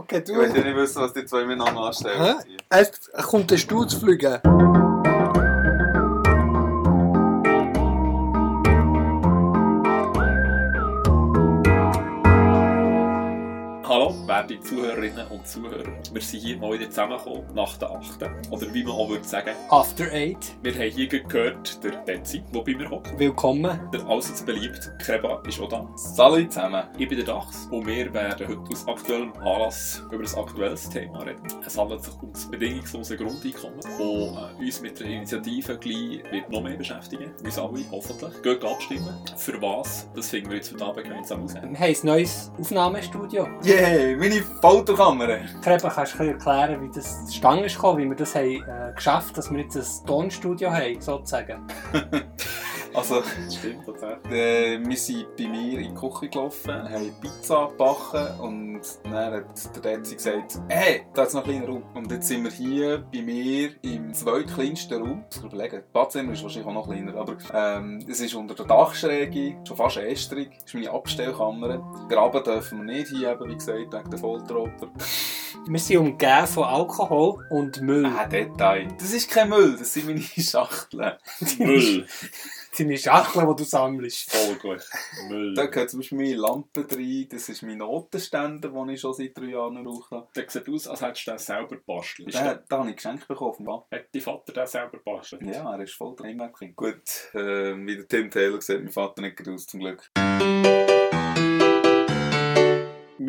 Okay, Ich du. will ja nicht wissen, was die zwei miteinander anstellen. Es kommt der Stuhl zu fliegen. Werte Zuhörerinnen und Zuhörer. Wir sind hier mal wieder zusammengekommen, nach der 8. Oder wie man auch würde sagen. After Eight. Wir haben hier gehört, der Betsy, der bei mir hockt. Willkommen. Der allseits beliebt Kreba ist auch da. Salut zusammen. Ich bin der Dachs und wir werden heute aus aktuellem Anlass über ein aktuelles Thema reden. Es handelt sich um das bedingungslose Grundeinkommen, das äh, uns mit der Initiative gleich wird noch mehr beschäftigen. Uns alle, hoffentlich. Geht abstimmen. Für was? Das finden wir jetzt heute Abend gemeinsam aus. Wir haben ein neues Aufnahmestudio. Yay, meine Fotokamera. Kreben, kannst du erklären, wie das zustande ist gekommen, wie wir das haben, äh, geschafft haben, dass wir jetzt ein Tonstudio haben, sozusagen? Also, Das stimmt tatsächlich. äh, wir sind bei mir in die Küche gelaufen, haben Pizza gebacken und dann hat der Dezi gesagt, hey, da ist noch ein kleiner Raum. Und jetzt sind wir hier bei mir im zweitkleinsten Raum. Ich muss überlegen, das Badzimmer ist wahrscheinlich auch noch kleiner, aber ähm, es ist unter der Dachschräge, schon fast ästrig. Das ist meine Abstellkammer. Graben dürfen wir nicht hier, eben, wie gesagt, der Folteropfer. Wir sind umgeben von Alkohol und Müll. Ah, Detail. Das ist kein Müll, das sind meine Schachteln. Müll. Deine Schachteln, die du sammelst. Voll gut. Müll. Da gehört zum Beispiel meine Lampe rein, das ist mein Notenständer, den ich schon seit drei Jahren brauche. Der sieht aus, als hättest du den selber gebastelt. Den, den habe ich geschenkt bekommen. offenbar. hat dein Vater den selber gebastelt? Ja, er ist voll drin. Gut, äh, wie der Tim Taylor sieht mein Vater nicht aus, zum Glück.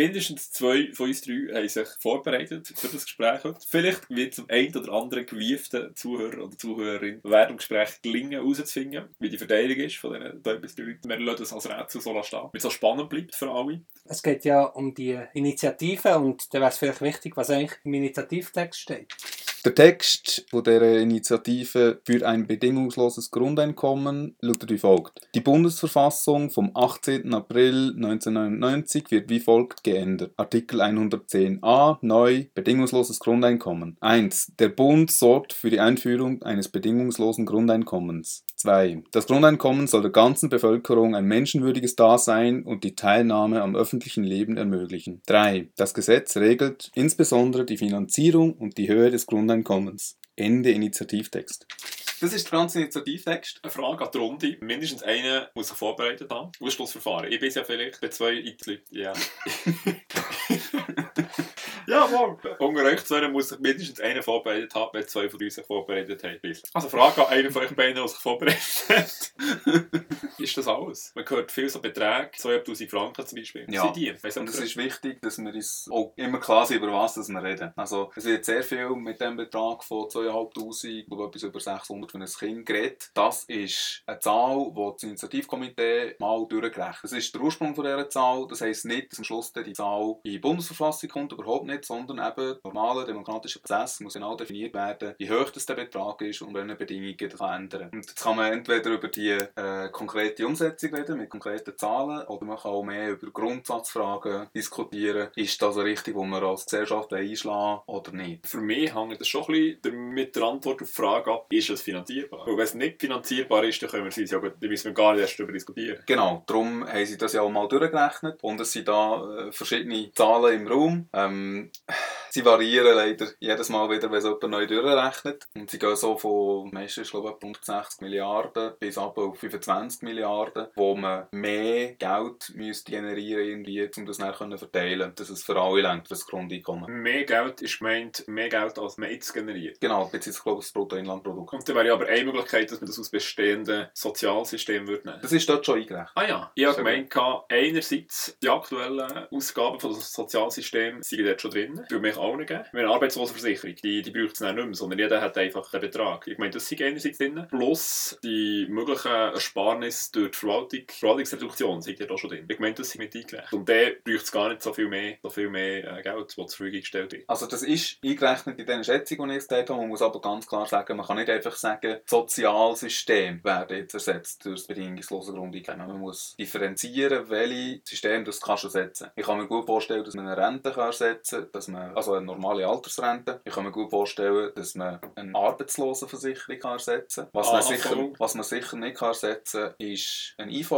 Mindestens zwei von uns drei haben sich vorbereitet für das Gespräch. Vielleicht wird zum einen oder anderen gewieften Zuhörer oder Zuhörerin während dem Gespräch gelingen, herauszufinden, wie die Verteilung ist von diesen zwei bis drei Leuten. Wir lassen das als Rätsel so stehen, damit es auch spannend bleibt für alle. Es geht ja um die Initiative und da wäre es vielleicht wichtig, was eigentlich im Initiativtext steht. Der Text von der Initiative für ein bedingungsloses Grundeinkommen lautet wie folgt. Die Bundesverfassung vom 18. April 1999 wird wie folgt geändert. Artikel 110a neu bedingungsloses Grundeinkommen. 1. Der Bund sorgt für die Einführung eines bedingungslosen Grundeinkommens. 2. Das Grundeinkommen soll der ganzen Bevölkerung ein menschenwürdiges Dasein und die Teilnahme am öffentlichen Leben ermöglichen. 3. Das Gesetz regelt insbesondere die Finanzierung und die Höhe des Grundeinkommens. Ende Initiativtext. Das ist der ganze Initiativtext. Eine Frage an die Runde. Mindestens einer muss sich vorbereitet haben. Ausschlussverfahren. Ich bin ja vielleicht bei zwei Einzelnen. Ja. ja, wohl. Unter euch zwei muss sich mindestens einer vorbereitet haben, wenn zwei von uns sich vorbereitet haben. Also Frage an einen von euch beiden, der sich vorbereitet hat. ist das alles? Man hört viel so Beträge, 2'500 Franken zum Beispiel. Ja. Sind die? Weiss Und es ist wichtig, dass wir uns auch immer klar sind, über was dass wir reden. Also, es wird sehr viel mit dem Betrag von 2'500 oder etwas über 600 für ein Kind geredet. Das ist eine Zahl, die das Initiativkomitee mal durchgerechnet Das ist der Ursprung von dieser Zahl. Das heisst nicht, dass am Schluss die Zahl in die Bundesverfassung kommt, überhaupt nicht, sondern eben normaler demokratischer Prozess muss genau definiert werden, wie hoch das der Betrag ist und welche Bedingungen das kann ändern Und jetzt kann man entweder über die äh, konkrete Umsetzung reden, mit konkreten Zahlen, oder man kann auch mehr über Grundsatzfragen diskutieren. Ist das eine Richtung, die wir als Gesellschaft einschlagen oder nicht? Für mich hängt das schon ein bisschen mit der Antwort auf die Frage ab, ist es finanzierbar? Weil wenn es nicht finanzierbar ist, dann können wir es ja, dann müssen wir gar nicht erst darüber diskutieren. Genau, darum haben sie das ja auch mal durchgerechnet und es sind da äh, verschiedene Zahlen im Raum. Ähm, sie variieren leider jedes Mal wieder, wenn es jemand neu durchrechnet. Und sie gehen so von, meistens glaube ich, 160 Milliarden bis ab auf 25 Milliarden, wo man mehr Geld müsste generieren irgendwie, um das dann können verteilen, dass es für alle lenkt, für das Grundeinkommen. Mehr Geld ist gemeint, mehr Geld als man jetzt generiert. Genau, beziehungsweise glaube ich das Bruttoinlandprodukt. Und dann wäre ja aber eine Möglichkeit, dass man das aus bestehenden Sozialsystemen würde nehmen. Das ist dort schon eingerechnet. Ah ja, ich habe gemeint, einerseits die aktuellen Ausgaben von das Sozialsystem sind dort schon drin. Für mich nicht geben. Haben eine Arbeitslosenversicherung, die, die braucht es dann nicht mehr, sondern jeder hat einfach den Betrag. Ich meine, das sind einerseits drin. Plus die möglichen Ersparnisse durch die Verwaltung, Verwaltungsreduktion sind dort auch schon drin. Ich meine, das sind mit eingerechnet. Und der braucht es gar nicht so viel mehr, so viel mehr äh, Geld, das zur Verfügung gestellt wird. Also das ist eingerechnet in diesen Schätzungen, die ich jetzt habe. Man muss aber ganz klar sagen, man kann nicht einfach sagen, Sozialsystem werde jetzt ersetzt durch das bedingungslose Grundeinkommen. Man muss differenzieren, welche System das kannst du ersetzen. Ich kann mir gut vorstellen, dass man eine Rente kann ersetzen dass man, also eine normale Altersrente. Ich kann mir gut vorstellen, dass man eine Arbeitslosenversicherung kann ersetzen kann. Was, man Ah, sicher, voll. was man sicher nicht kann ersetzen kann, ist ein IV.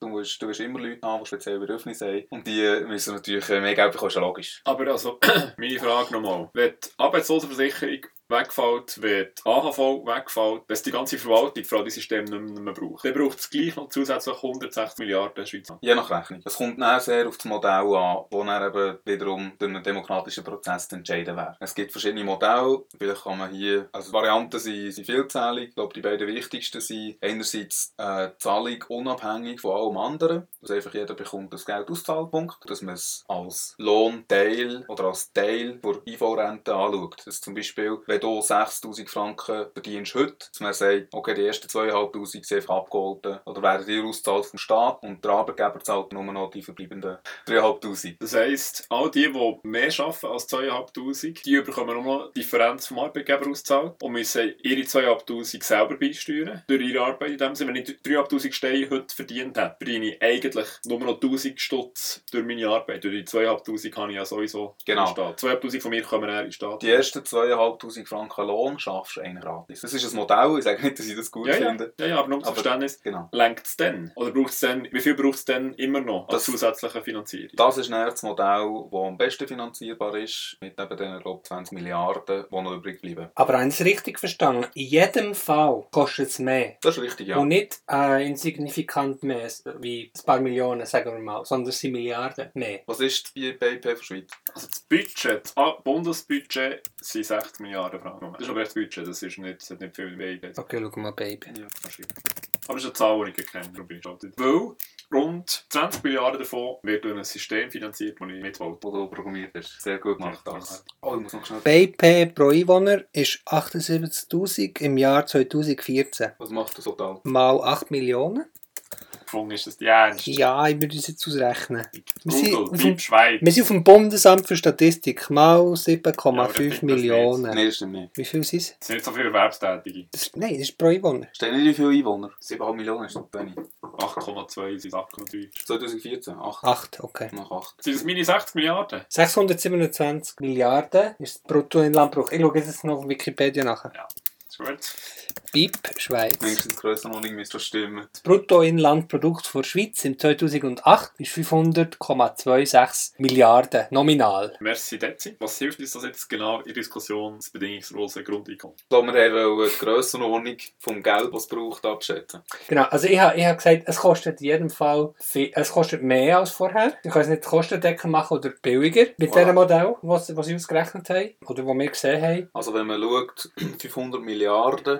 Du musst, du wirst immer Leute haben, die spezielle Bedürfnisse haben. Und die müssen natürlich mehr Geld bekommen, ist ja logisch. Aber also, meine Frage nochmal. Wenn die Arbeitslosenversicherung wegfällt, wenn die AHV wegfällt, wenn die ganze Verwaltung für all diese Systeme nicht mehr, braucht, dann braucht es gleich noch zusätzlich 160 Milliarden Schweizer. Je nach Rechnung. Es kommt dann sehr auf das Modell an, wo dann eben wiederum durch einen demokratischen Prozess zu entscheiden wäre. Es gibt verschiedene Modelle. Vielleicht kann man hier, also Varianten sind, sind vielzählig. Ich glaube, die beiden wichtigsten sind einerseits äh, Zahlung unabhängig von allem anderen. Also einfach jeder bekommt das Geld Auszahlpunkt, dass man es als Lohnteil oder als Teil der IV-Rente anschaut. Das zum Beispiel, wenn du 6'000 Franken verdienst heute, dass man sagt, okay, die ersten 2'500 sind einfach abgeholt oder werden dir ausgezahlt vom Staat und der Arbeitgeber zahlt nur noch die verbleibenden 3'500. Das heisst, all die, die mehr arbeiten als 2'500, die bekommen nur noch die Differenz vom Arbeitgeber ausgezahlt und müssen ihre 2'500 selber beisteuern durch ihre Arbeit. In dem Sinne, wenn ich 3'500 Steine heute verdient habe, verdiene ich eigentlich nur noch 1000 Stutz durch meine Arbeit. Durch die 2'500 kann ich ja sowieso Genau. in den Staat. 2'500 von mir kommen eher in den Staat. Die ersten 2'500 Franken Lohn schaffst du eigentlich gratis. Das ist ein Modell, ich sage nicht, dass ich das gut ja, finde. ja, ja, aber nur zum Aber- Verständnis. Genau. Lenkt es dann? Oder braucht es dann, wie viel braucht es dann immer noch als Das- zusätzliche Finanzierung? Das ist dann das Modell, das am besten finanzierbar ist, mit eben den glaub, 20 Milliarden, die noch übrig bleiben. Aber habe ich es richtig verstanden? In jedem Fall kostet es mehr. Das ist richtig, ja. Und nicht äh, insignifikant mehr, wie ein paar Millionen, sagen wir mal, sondern es sind Milliarden mehr. Was ist die BIP für Schweiz? Also das Budget, das A- Bundesbudget sind 60 Milliarden Franken. Das ist aber echt das Budget, das ist nicht, das hat nicht viel mehr. Okay, schau mal, Baby. Ja, das. Aber es ist eine Zahl, die ich kenne, darum bin ich stolz. Weil rund 20 Milliarden davon wird durch ein System finanziert, das ich mitwollte. Wo du programmiert hast. Sehr gut gemacht, das. Oh, ich muss noch schnell... BIP pro Einwohner ist 78.000 im Jahr 2014. Was macht das total? Mal 8 Millionen. Gefunden ist das die Ernst. Ja, ich würde das jetzt ausrechnen. Wir sind, Google, auf dem, Schweiz. wir sind auf dem Bundesamt für Statistik. Mal Ja, aber das 7,5 stimmt das Millionen. Nein, das stimmt nicht. Wie viel sind es? Es sind nicht so viele Erwerbstätige. Das, nein, das ist pro Einwohner. Steht nicht, wie viele Einwohner? 7,5 Millionen ist nicht wenig. 8,2 sind 8,3. 2014, 8. 8, okay. Nach 8. Sind das meine 60 Milliarden? 627 Milliarden ist das Bruttoinlandprodukt. Ich schaue jetzt noch auf Wikipedia nach. Ist gut. BIP Schweiz. Wenigstens Grössenordnung müsste das stimmen. Das Bruttoinlandprodukt der Schweiz im 2008 ist 500,26 Milliarden nominal. Merci, Dezi. Was hilft uns das jetzt genau in der Diskussion des bedingungslosen Grundeinkommens? Ich glaube, wir wollen die Grössenordnung vom Geld, das es braucht, abschätzen. Genau, also ich habe ich hab gesagt, es kostet in jedem Fall viel, es kostet mehr als vorher. Ich kann es nicht kostendeckend machen oder billiger mit Voilà. diesem Modell, was, was sie ausgerechnet haben oder was wir gesehen haben. Also wenn man schaut, 500 Milliarden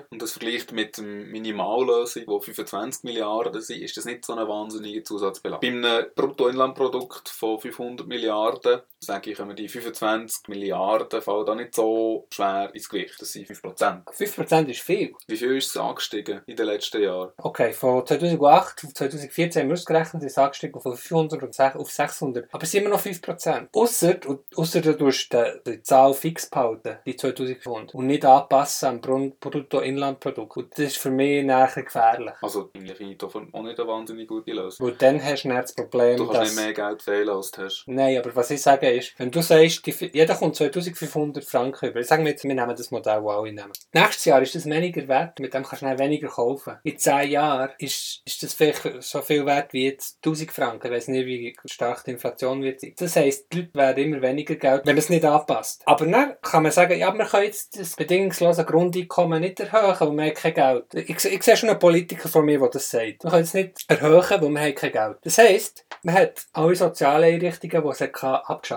und das vergleicht mit der Minimallösung, die 25 Milliarden sind, ist das nicht so eine wahnsinnige Zusatzbelag. Bei einem Bruttoinlandprodukt von 500 Milliarden, sage ich, kommen die 25 Milliarden fallen da nicht so schwer ins Gewicht. Das sind 5%. 5% ist viel. Wie viel ist es angestiegen in den letzten Jahren? Okay, von 2008 auf 2014 haben wir ausgerechnet, ist es angestiegen von 500 und sech- auf 600. Aber es sind immer noch 5%. Ausser, ausser du tust die, Zahl fix behalten, die 2500. Und nicht anpassen am Bruttoinlandprodukt. Und das ist für mich nachher gefährlich. Also eigentlich finde ich das auch nicht eine wahnsinnig gute Lösung. Weil dann hast du dann das Problem, Du kannst dass... nicht mehr Geld fehlen, als du hast. Nein, aber was ich sage ist, wenn du sagst, die, jeder kommt 2500 Franken über, sagen wir jetzt, wir nehmen das Modell, das alle nehmen. Nächstes Jahr ist das weniger wert, mit dem kannst du dann weniger kaufen. In 10 Jahren ist, ist das vielleicht so viel wert wie jetzt 1000 Franken, ich weiß nicht, wie stark die Inflation wird sein. Das heisst, die Leute werden immer weniger Geld, wenn man es nicht anpasst. Aber dann kann man sagen, ja, wir können jetzt das bedingungslose Grundeinkommen nicht erhöhen, weil wir haben kein Geld. Ich, ich sehe schon einen Politiker von mir, der das sagt. Wir können es nicht erhöhen, weil wir haben kein Geld. Das heisst, man hat alle sozialen Einrichtungen, die es hat,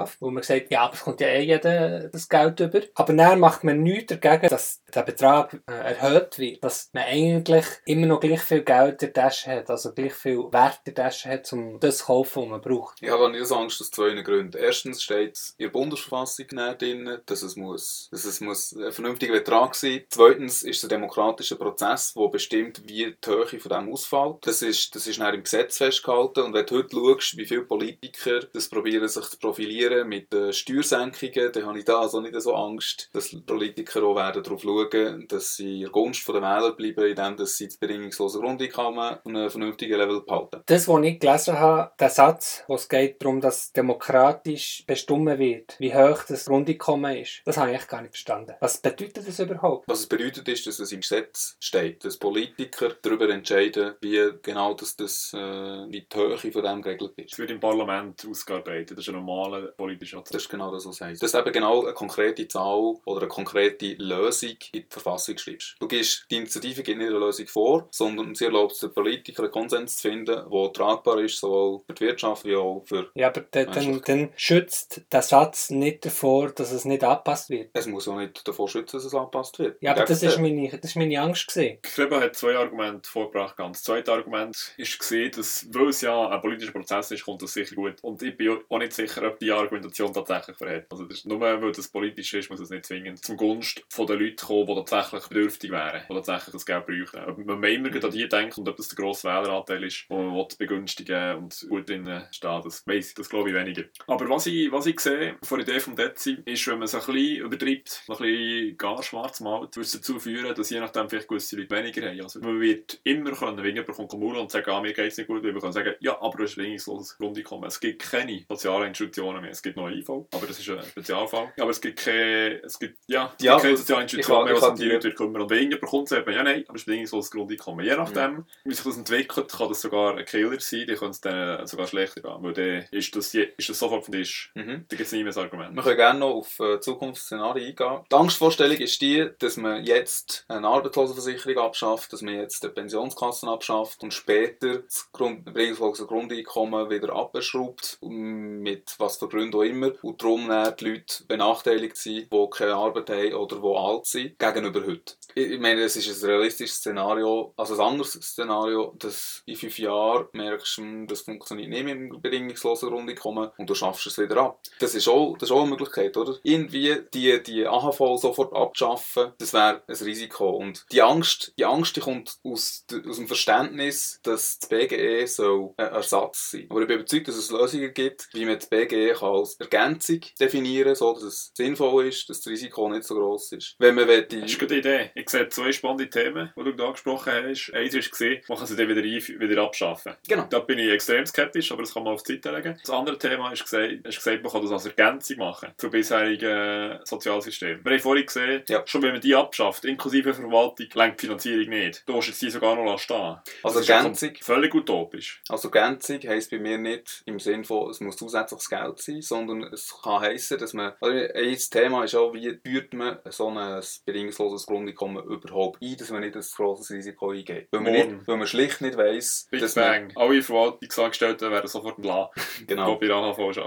abgeschafft, wo man gesagt ja, aber es kommt ja eh jeder das Geld über. Aber dann macht man nichts dagegen, dass der Betrag äh, erhöht wird, dass man eigentlich immer noch gleich viel Geld in der Tasche hat, also gleich viel Wert in der Tasche hat, um das zu kaufen, was man braucht. Ich habe nicht Angst aus zwei Gründen. Erstens steht in der Bundesverfassung drin, dass es, muss, dass es muss ein vernünftiger Betrag sein muss. Zweitens ist es ein demokratischer Prozess, der bestimmt, wie die Höhe von dem ausfällt. Das ist, das ist dann im Gesetz festgehalten. Und wenn du heute schaust, wie viele Politiker das probieren, sich zu profilieren kompensieren mit den Steuersenkungen, dann habe ich da also nicht so Angst, dass die Politiker auch werden darauf schauen, dass sie in der Gunst der Wähler bleiben, indem dass sie das bedingungslose Grundeinkommen auf einem vernünftigen Level behalten. Das, was ich gelesen habe, der Satz, wo es geht darum, dass demokratisch bestimmt wird, wie hoch das Grundeinkommen ist, das habe ich echt gar nicht verstanden. Was bedeutet das überhaupt? Was es bedeutet ist, dass es im Gesetz steht, dass Politiker darüber entscheiden, wie genau das, das äh, wie die Höhe von dem geregelt ist. Es wird im Parlament ausgearbeitet. Das ist ein normaler politischer Das ist genau das, was es heisst. Das ist eben genau eine konkrete Zahl oder eine konkrete Lösung in die Verfassung schreibst. Du gibst, die Initiative gibt nicht eine Lösung vor, sondern sie erlaubt es den Politikern, einen Konsens zu finden, der tragbar ist, sowohl für die Wirtschaft wie auch für... Ja, aber dann, dann, dann schützt der Satz nicht davor, dass es nicht angepasst wird. Es muss auch nicht davor schützen, dass es angepasst wird. Ja, aber das ist meine, das ist meine Angst gewesen. Hat zwei Argumente vorgebracht. Ganz. Das zweite Argument ist gesehen, dass, weil es ja ein politischer Prozess ist, kommt das sicher gut. Und ich bin auch nicht sicher, ob die Argumentation tatsächlich verhält. Also das ist, nur weil das politisch ist, muss es nicht zwingend zum Gunst von den Leuten kommen, die tatsächlich bedürftig wären, die tatsächlich das Geld brauchen. Ob man immer Mhm. an die denkt und ob das der grosse Wähleranteil ist, den man will begünstigen und gut drin steht, das weiss ich, das glaube ich weniger. Aber was ich, was ich sehe von der Idee vom Dezi, ist, wenn man es ein bisschen übertreibt, ein bisschen gar schwarz malt, würde es dazu führen, dass je nachdem vielleicht gewisse Leute weniger haben. Also man wird immer können, wenn jemand kommt und sagen, ah, mir geht es nicht gut, weil man kann sagen, ja, aber du hast bedingungsloses Grundeinkommen. Es gibt keine sozialen Institutionen mehr. Es gibt noch IV, aber das ist ein Spezialfall. Aber es gibt keine, es gibt, ja, es Ja, gibt keine Institutionen kann- mehr, was um die Leute wird kümmern. Und wenn jemand kommt, sagt man, ja, nein, aber es ist bedingungsloses Grundeinkommen. Je nachdem, wie sich das entwickelt, kann das sogar ein Killer sein, die können es dann sogar schlechter gehen, weil dann ist das, ist das sofort vom Tisch. Mhm. Da gibt es nie mehr ein Argument. Wir können gerne noch auf äh, Zukunftsszenarien eingehen. Die Angstvorstellung ist die, dass man jetzt eine Arbeitslosenversicherung abschafft, dass man jetzt die Pensionskassen abschafft und später das Grund Grundeinkommen wieder abschraubt, mit was für Gründen auch immer, und darum die Leute benachteiligt sind, die keine Arbeit haben oder die alt sind, gegenüber heute. Ich meine, es ist ein realistisches Szenario, also ein anderes Szenario, dass in fünf Jahren merkst, hm, das funktioniert nicht mit dem bedingungslosen Grundeinkommen und du schaffst es wieder ab. Das ist auch, das ist auch eine Möglichkeit, oder? Irgendwie die, die AHV sofort abzuschaffen, das wäre ein Risiko. Und die Angst, die Angst die kommt aus, aus dem Verständnis, dass das BGE soll ein Ersatz sein. Aber ich bin überzeugt, dass es Lösungen gibt, wie man das BGE kann als Ergänzung definieren so dass es sinnvoll ist, dass das Risiko nicht so groß ist. Wenn man will, Das ist eine gute Idee. Ich sehe zwei spannende Themen, die du da angesprochen hast. Eins ist gesehen, man kann sie dann wieder, wieder abschaffen. Genau. Da bin ich extrem skeptisch, aber das kann man auf die Seite legen. Das andere Thema ist gesagt, ist gesagt man kann das als Ergänzung machen zum bisherigen Sozialsystem. Wir haben vorhin gesehen, Ja. schon wenn man die abschafft, inklusive Verwaltung, lenkt die Finanzierung nicht. Du jetzt die sogar noch stehen. Also Das Ergänzung. Völlig utopisch. Also Ergänzung heisst bei mir nicht im Sinne von, es muss zusätzliches Geld sein, sondern es kann heissen, dass man, also ein Thema ist auch, wie führt man so ein bedingungsloses Grundeinkommen überhaupt ein, dass man nicht ein grosses Risiko eingeht. Weil man, Morgen. nicht, weil man schlicht nicht weiss, Big dass Bang. Alle Verwaltungsangestellten werden sofort man, genau.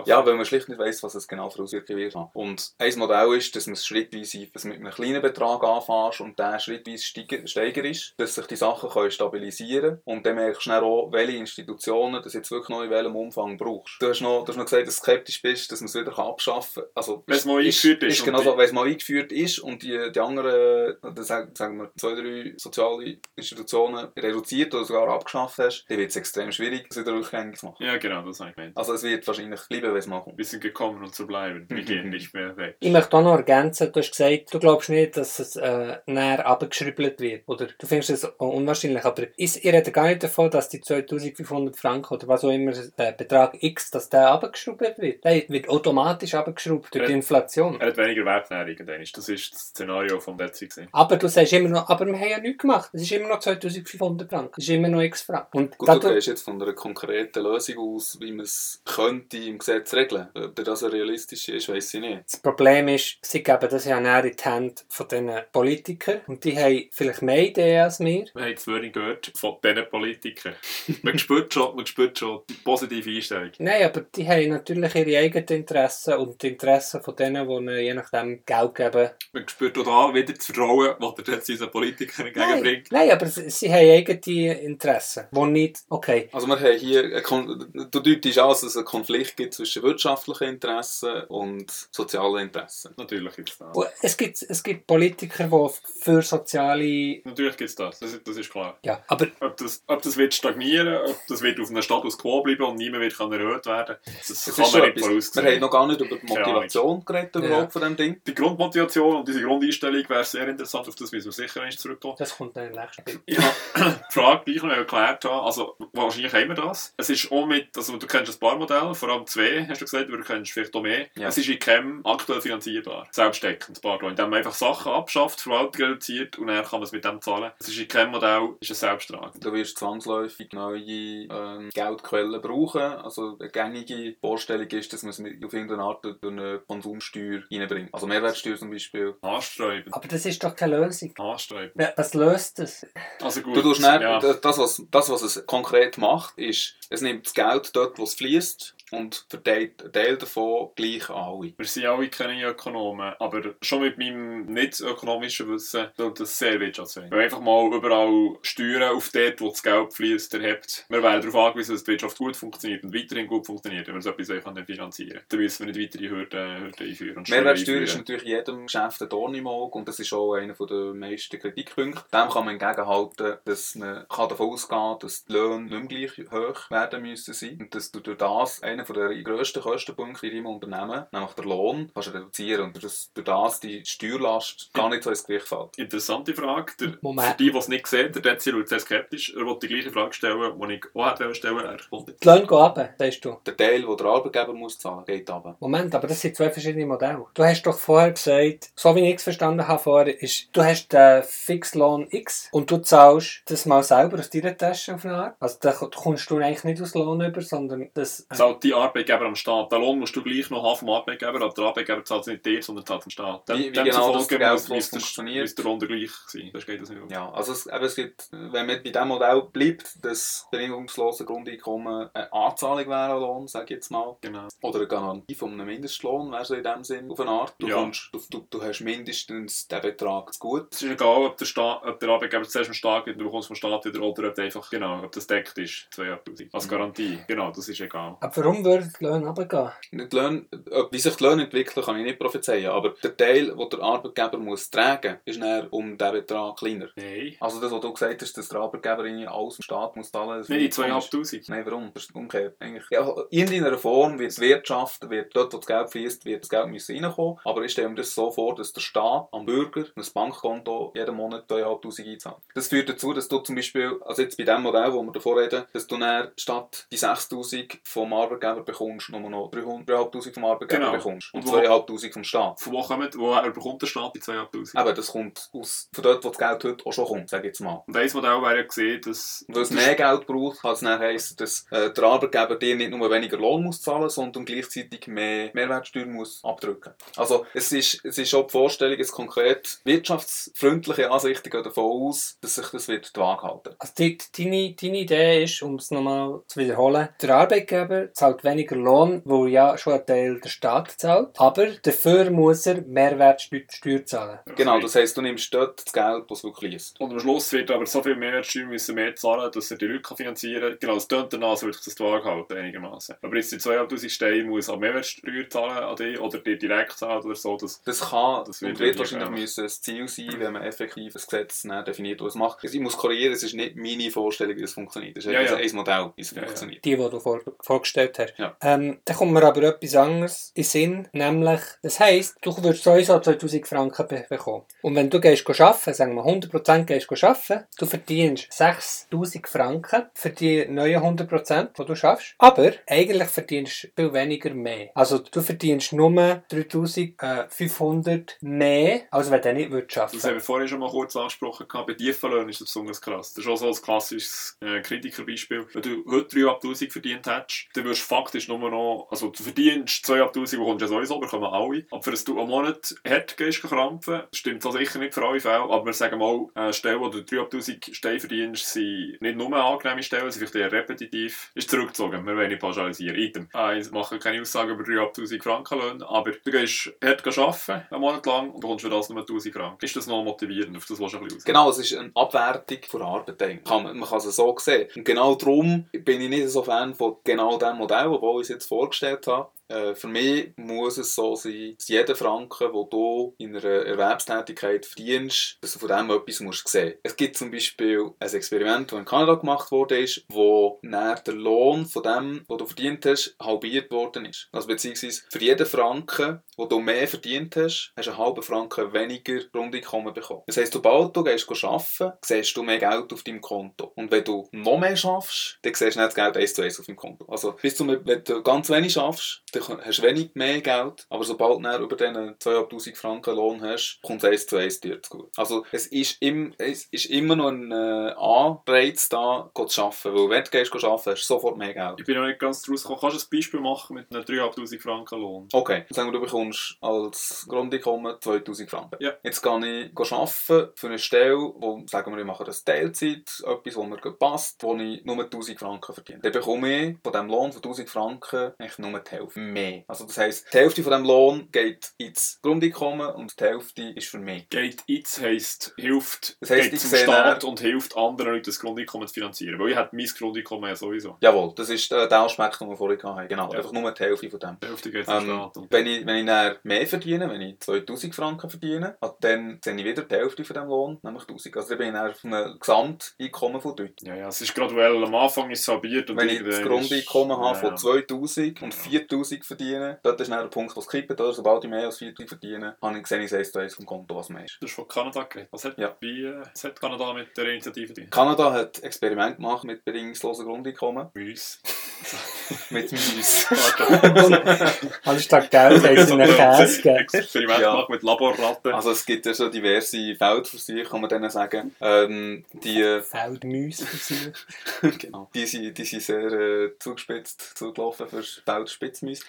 Ja, weil man schlicht nicht weiss, was es genau für Auswirkungen wird haben. Und ein Modell ist, dass man es schrittweise dass man mit einem kleinen Betrag anfängst und der schrittweise steiger, steiger ist, dass sich die Sachen können stabilisieren und dann merkst du auch, welche Institutionen das jetzt wirklich noch in welchem Umfang brauchst. Du hast noch, du hast noch gesagt, dass skeptisch bist, dass man es wieder abschaffen kann. Also, Wenn es mal eingeführt ist ist und genau die- so, wenn es mal eingeführt ist und die, die anderen, dann sagen, sagen wir, zwei, drei soziale Institutionen reduziert oder sogar abgeschafft hast, dann wird es extrem schwierig, es wieder rückgängig zu machen. Ja, genau, das habe ich gemeint. Also es wird wahrscheinlich bleiben, wenn es mal kommt. Wir sind gekommen, um zu bleiben. Wir gehen nicht mehr weg. Ich möchte auch noch ergänzen, du hast gesagt, du glaubst nicht, dass es äh, näher abgeschribbelt wird. Oder du findest es unwahrscheinlich. Aber ist, ihr redet gar nicht davon, dass die 2500 Franken oder was auch immer, der Betrag X, dass der abgeschraubt wird. Der wird automatisch abgeschraubt durch die. Inflation. Er hat weniger Wert näher irgendwann. Das ist das Szenario vom gewesen. Aber du sagst immer noch, aber wir haben ja nichts gemacht. Es ist immer noch 2500 Franken. Es ist immer noch X Franken. Und Gut, du gehst jetzt von einer konkreten Lösung aus, wie man es könnte im Gesetz regeln. Ob das eine realistische ist, weiß ich nicht. Das Problem ist, sie geben das ja näher in die Hände von diesen Politikern. Und die haben vielleicht mehr Ideen als wir. Wir haben das Wörter gehört von diesen Politikern. man, spürt schon, man spürt schon die positive Einstellung. Nein, aber die haben natürlich ihre eigenen Interessen und die Interessen von denen, die ihnen je nachdem Geld geben. Man spürt auch da wieder das Vertrauen, das der Dezi unseren Politikern Nein, entgegenbringt. nein, aber sie, sie haben eigene Interessen, die nicht... Okay, Also wir haben hier, du deutest an, dass es einen Konflikt gibt zwischen wirtschaftlichen Interessen und sozialen Interessen. Natürlich gibt es das. Und es gibt, es gibt Politiker, die für soziale... Natürlich gibt es das. das. ist- Das ist klar. Ja, aber Ob das, ob das wird stagnieren, ob das wird auf einem Status quo bleiben und niemand wird kann erhöht werden, das, ist kann man nicht vorausgesehen. Wir haben noch gar nicht über die. Motivation geredet überhaupt von dem Ding. Die Grundmotivation und diese Grundeinstellung wäre sehr interessant, auf das müssen wir sicher nicht zurückkommen. Das kommt dann im nächsten Bild. Ich habe die Frage gleich noch erklärt. Habe. Also, wahrscheinlich haben wir das. Es ist auch mit, also du kennst ein paar Modelle, vor allem zwei, hast du gesagt, aber du kennst vielleicht auch mehr. Ja. Es ist in Chem aktuell finanzierbar. Selbstdeckend, pardon. Indem man einfach Sachen abschafft, Verwaltung reduziert und dann kann man es mit dem zahlen. Es ist in Chem-Modell, ist es selbsttragend. Du wirst zwangsläufig neue ähm, Geldquellen brauchen. Also eine gängige Vorstellung ist, dass man es mit- auf irgendeine Art durch eine Konsumsteuer reinbringt. Also Mehrwertsteuer zum Beispiel. Ansträuben. Aber das ist doch keine Lösung. Ansträuben. Ja, Was löst das? Also gut. Du tust dann, ja. das, was, das, was es konkret macht, ist, es nimmt das Geld dort, wo es fließt und verteilt einen Teil davon gleich an alle. Wir sind alle keine Ökonomen, aber schon mit meinem nicht ökonomischen Wissen tut das sehr wirtschaftsfähig. Wenn man einfach mal überall Steuern auf dort, wo das Geld fließt, erhebt, wir wären darauf angewiesen, dass die Wirtschaft gut funktioniert und weiterhin gut funktioniert, wenn wir so etwas einfach finanzieren. Dann müssen wir nicht weitere Hürden, Hürden einführen. Mehrwertsteuer ist natürlich jedem Geschäft ein Dorn im Auge und das ist auch einer der meisten Kritikpunkte. Dem kann man entgegenhalten, dass man kann davon ausgehen kann, dass die Löhne nicht mehr gleich hoch werden müssen sein und dass du durch das einen der grössten Kostenpunkte in deinem Unternehmen, nämlich der Lohn, kannst reduzieren und dass durch das die Steuerlast gar nicht so ins Gewicht fällt. Interessante Frage. Der, Moment. Für die, die es nicht sehen, der Dezi schaut sehr skeptisch. Er wollte die gleiche Frage stellen, die ich auch hätte stellen. Er kommt nicht. Die Löhne gehen runter, sagst du. Der Teil, den der Arbeitgeber muss zahlen geht runter. Moment, aber das sind zwei verschiedene Modelle. Du hast doch vorher gesagt, so wie ich es verstanden habe vorher, ist, du hast den Fixlohn X und du zahlst das mal selber aus deiner Tasche auf eine Art. Also da kommst du eigentlich nicht aus Lohn über, sondern das... äh, Zahlt die Arbeitgeber am Staat. Den Lohn musst du gleich noch haben vom Arbeitgeber, aber der Arbeitgeber zahlt es nicht dir, sondern zahlt dem Staat. Wie- wie Dem genau das der muss- funktioniert. Muss der Lohn gleich sein. Das geht das nicht. Ja, also es, eben, es gibt, wenn man bei diesem Modell bleibt, dass bedingungslose Grundeinkommen eine Anzahlung wäre an Lohn, sage ich jetzt mal, Genau. Oder eine Garantie von einem Mindestlohn, wäre so in dem Sinn auf eine Art. Du, Ja. kommst, du, du, du hast mindestens den Betrag zu gut. Es ist egal, ob der, Staat, ob der Arbeitgeber zuerst vom Staat gibt, du bekommst vom Staat wieder, oder ob der einfach, genau, ob das deckt ist, 2'500. Als Mhm. Garantie. Genau, das ist egal. Aber warum würden die Löhne runtergehen? Die Löhne, ob- wie sich die Löhne entwickeln, kann ich nicht prophezeien, aber der Teil, den der Arbeitgeber muss tragen muss, ist dann um diesen Betrag kleiner. Nein. Also das, was du gesagt hast, dass der Arbeitgeber irgendwie alles im Staat muss zahlen muss. Nein, die 2'500. Nein, warum? Das ist umgekehrt. Eigentlich. Ja, in irgendeiner Form wird die Wirtschaft, wird dort, wo das Geld fließt, wird das Geld müssen reinkommen. Aber ich stelle mir das so vor, dass der Staat am Bürger ein Bankkonto jeden Monat 2'500 einzahlt. Das führt dazu, dass du zum Beispiel, also jetzt bei dem Modell, wo wir davor reden, dass du dann statt die 6'000 vom Arbeitgeber bekommst, nur noch 300 3'500 vom Arbeitgeber Genau. bekommst. Und Und wo- 2'500 vom Staat. Von wo kommt, woher bekommt der Staat die 2'500? Eben, das kommt aus, von dort, wo das Geld heute auch schon kommt, sage ich jetzt mal. Und eines Modell wäre ja gesehen, dass... Weil es mehr Geld braucht, es dann heissen, dass äh, der Arbeitgeber dir nicht nur weniger Lohn muss zahlen sondern gleichzeitig mehr Mehrwertsteuer muss abdrücken. Also es ist, es ist schon die Vorstellung, jetzt konkret wirtschaftsfreundliche Ansichten gehen davon aus, dass sich das wird die Waage halten. Also die, deine, deine Idee ist, um es nochmal zu wiederholen, der Arbeitgeber zahlt weniger Lohn, weil ja schon ein Teil der Staat zahlt, aber dafür muss er Mehrwertsteuer Steuer zahlen. Genau, das heisst, du nimmst dort das Geld, das wirklich ist. Und am Schluss wird aber so viel Mehrwertsteuer müssen mehr zahlen, dass er die Leute finanzieren kann. Genau, es tönt danach, als würde sich das die Waage halten, einigermaßen. Aber jetzt die 2'500 Steine muss auch Mehrwertsteuer zahlen an dich oder dir direkt zahlen oder so. Das, Das kann Das wird wird, wird wahrscheinlich müssen das Ziel sein, wenn man effektiv ein Gesetz definiert, was es macht. Ich muss korrigieren, es ist nicht meine Vorstellung, wie das funktioniert. Das ist Ja, ja. ein Modell, wie es Ja, funktioniert. Die, die du vor, vorgestellt hast. Ja. Ähm, dann kommt mir aber etwas anderes in Sinn, nämlich, das heisst, du würdest sowieso 2000 Franken be bekommen. Und wenn du gehst arbeiten, sagen wir 100% gehst arbeiten, du verdienst 6000 Franken für die neuen 100%, die du schaffst. Aber eigentlich verdienst du viel weniger mehr. Also du verdienst nur 3500 mehr, als wenn du nicht würdest das haben wir vorhin schon mal kurz angesprochen. Bei tiefen Löhnen ist das besonders krass. Das ist auch so ein klassisches äh, Kritikerbeispiel. Wenn du heute 3'500 verdient hättest, dann wirst du faktisch nur noch, also du verdienst 2'500, bekommst du ja sowieso, bekommen alle. Aber für das du am Monat hart gehst krampfen, stimmt so sicher nicht für alle Fälle, aber wir sagen mal, äh, Stellen, wo du 3'500 Steine verdienst, sind nicht nur angenehme Stellen, sind vielleicht eher repetitiv, ist zurückgezogen. Wir wollen nicht pauschalisieren. Item. Äh, ich mache keine Aussage über 3'500 Frankenlöhne, aber du gehst hart arbeiten, einen Monat lang, und bekommst für das nur 1000 Franken. Ist das noch motivierend? Auf das willst du ein bisschen? Genau, es ist eine Abwertung von Arbeit. Kann man, man kann es so sehen. Und genau darum bin ich nicht so Fan von genau dem Modell, obwohl ich es jetzt vorgestellt habe. Äh, für mich muss es so sein, dass jeder Franken, den du in einer Erwerbstätigkeit verdienst, dass du von dem etwas musst sehen. Es gibt zum Beispiel ein Experiment, das in Kanada gemacht wurde, wo nach der Lohn von dem, was du verdient hast, halbiert worden ist. Also beziehungsweise für jeden Franken, wo du mehr verdient hast, hast du einen halben Franken weniger Grundeinkommen bekommen. Das heisst, sobald du gehst arbeiten, siehst du mehr Geld auf deinem Konto. Und wenn du noch mehr schaffst, dann siehst du nicht das Geld 1 zu 1 auf deinem Konto. Also bis du, wenn du ganz wenig schaffst, dann hast du wenig mehr Geld, aber sobald du über diesen 2500 Franken Lohn hast, kommt es 1 zu 1 dir zu gut. Also es ist, im, es ist immer noch ein äh, Anreiz da, zu arbeiten, weil wenn du gehst arbeiten, hast du sofort mehr Geld. Ich bin noch nicht ganz draus gekommen. Kannst du ein Beispiel machen mit einem 3500 Franken Lohn? Okay, sagen wir, du bekommst als Grundeinkommen 2000 Franken. Ja. Jetzt gehe ich arbeiten für eine Stelle, wo, sagen wir, ich mache das Teilzeit, etwas, wo mir passt, wo ich nur 1000 Franken verdiene. Dann bekomme ich von diesem Lohn von 1000 Franken eigentlich nur die Hälfte mehr. Also das heisst, die Hälfte von diesem Lohn geht ins Grundeinkommen und die Hälfte ist für mich. Geht ins heisst, hilft Das heisst, geht zum Staat und hilft anderen Leuten das Grundeinkommen zu finanzieren. Weil ich habe mein Grundeinkommen ja sowieso. Jawohl, das ist äh, der Aspekt, den wir vorhin hatten. Genau, Ja. einfach nur die Hälfte von dem. Die Hälfte geht zum Ähm, Staat. Und wenn ich, wenn ich dann mehr verdiene, wenn ich 2000 Franken verdiene, ah, dann sehe ich wieder die Hälfte von dem Lohn, nämlich 1000. Also dann bin ich dann auf einem Gesamteinkommen von dort. ja, ja, es ist graduell. Am Anfang ist es halbiert. Und Wenn ich das irgendwann ist- Grundeinkommen habe Ja, von ja. 2000 und 4000 verdiene, dort ist dann der Punkt, wo es kippt. Oder? Sobald ich mehr als 4000 verdiene, habe ich gesehen, ich 1 zu 1 vom Konto, was mehr ist. Du hast von Kanada geredet. Was hat, Ja. wie, äh, was hat Kanada mit der Initiative drin? Kanada hat Experiment gemacht mit bedingungslosen Grundeinkommen. Müs. Mit uns. Anstatt Geld haben sie einen Käse gegeben. Experiment Ja. gemacht mit Laborratten. Also es gibt ja schon diverse Feldversuche, kann man denen sagen. Ähm, die, Feldmäuse genau, die, sind, die sind sehr äh, zugespitzt zugelaufen für Feldspitzmäuse.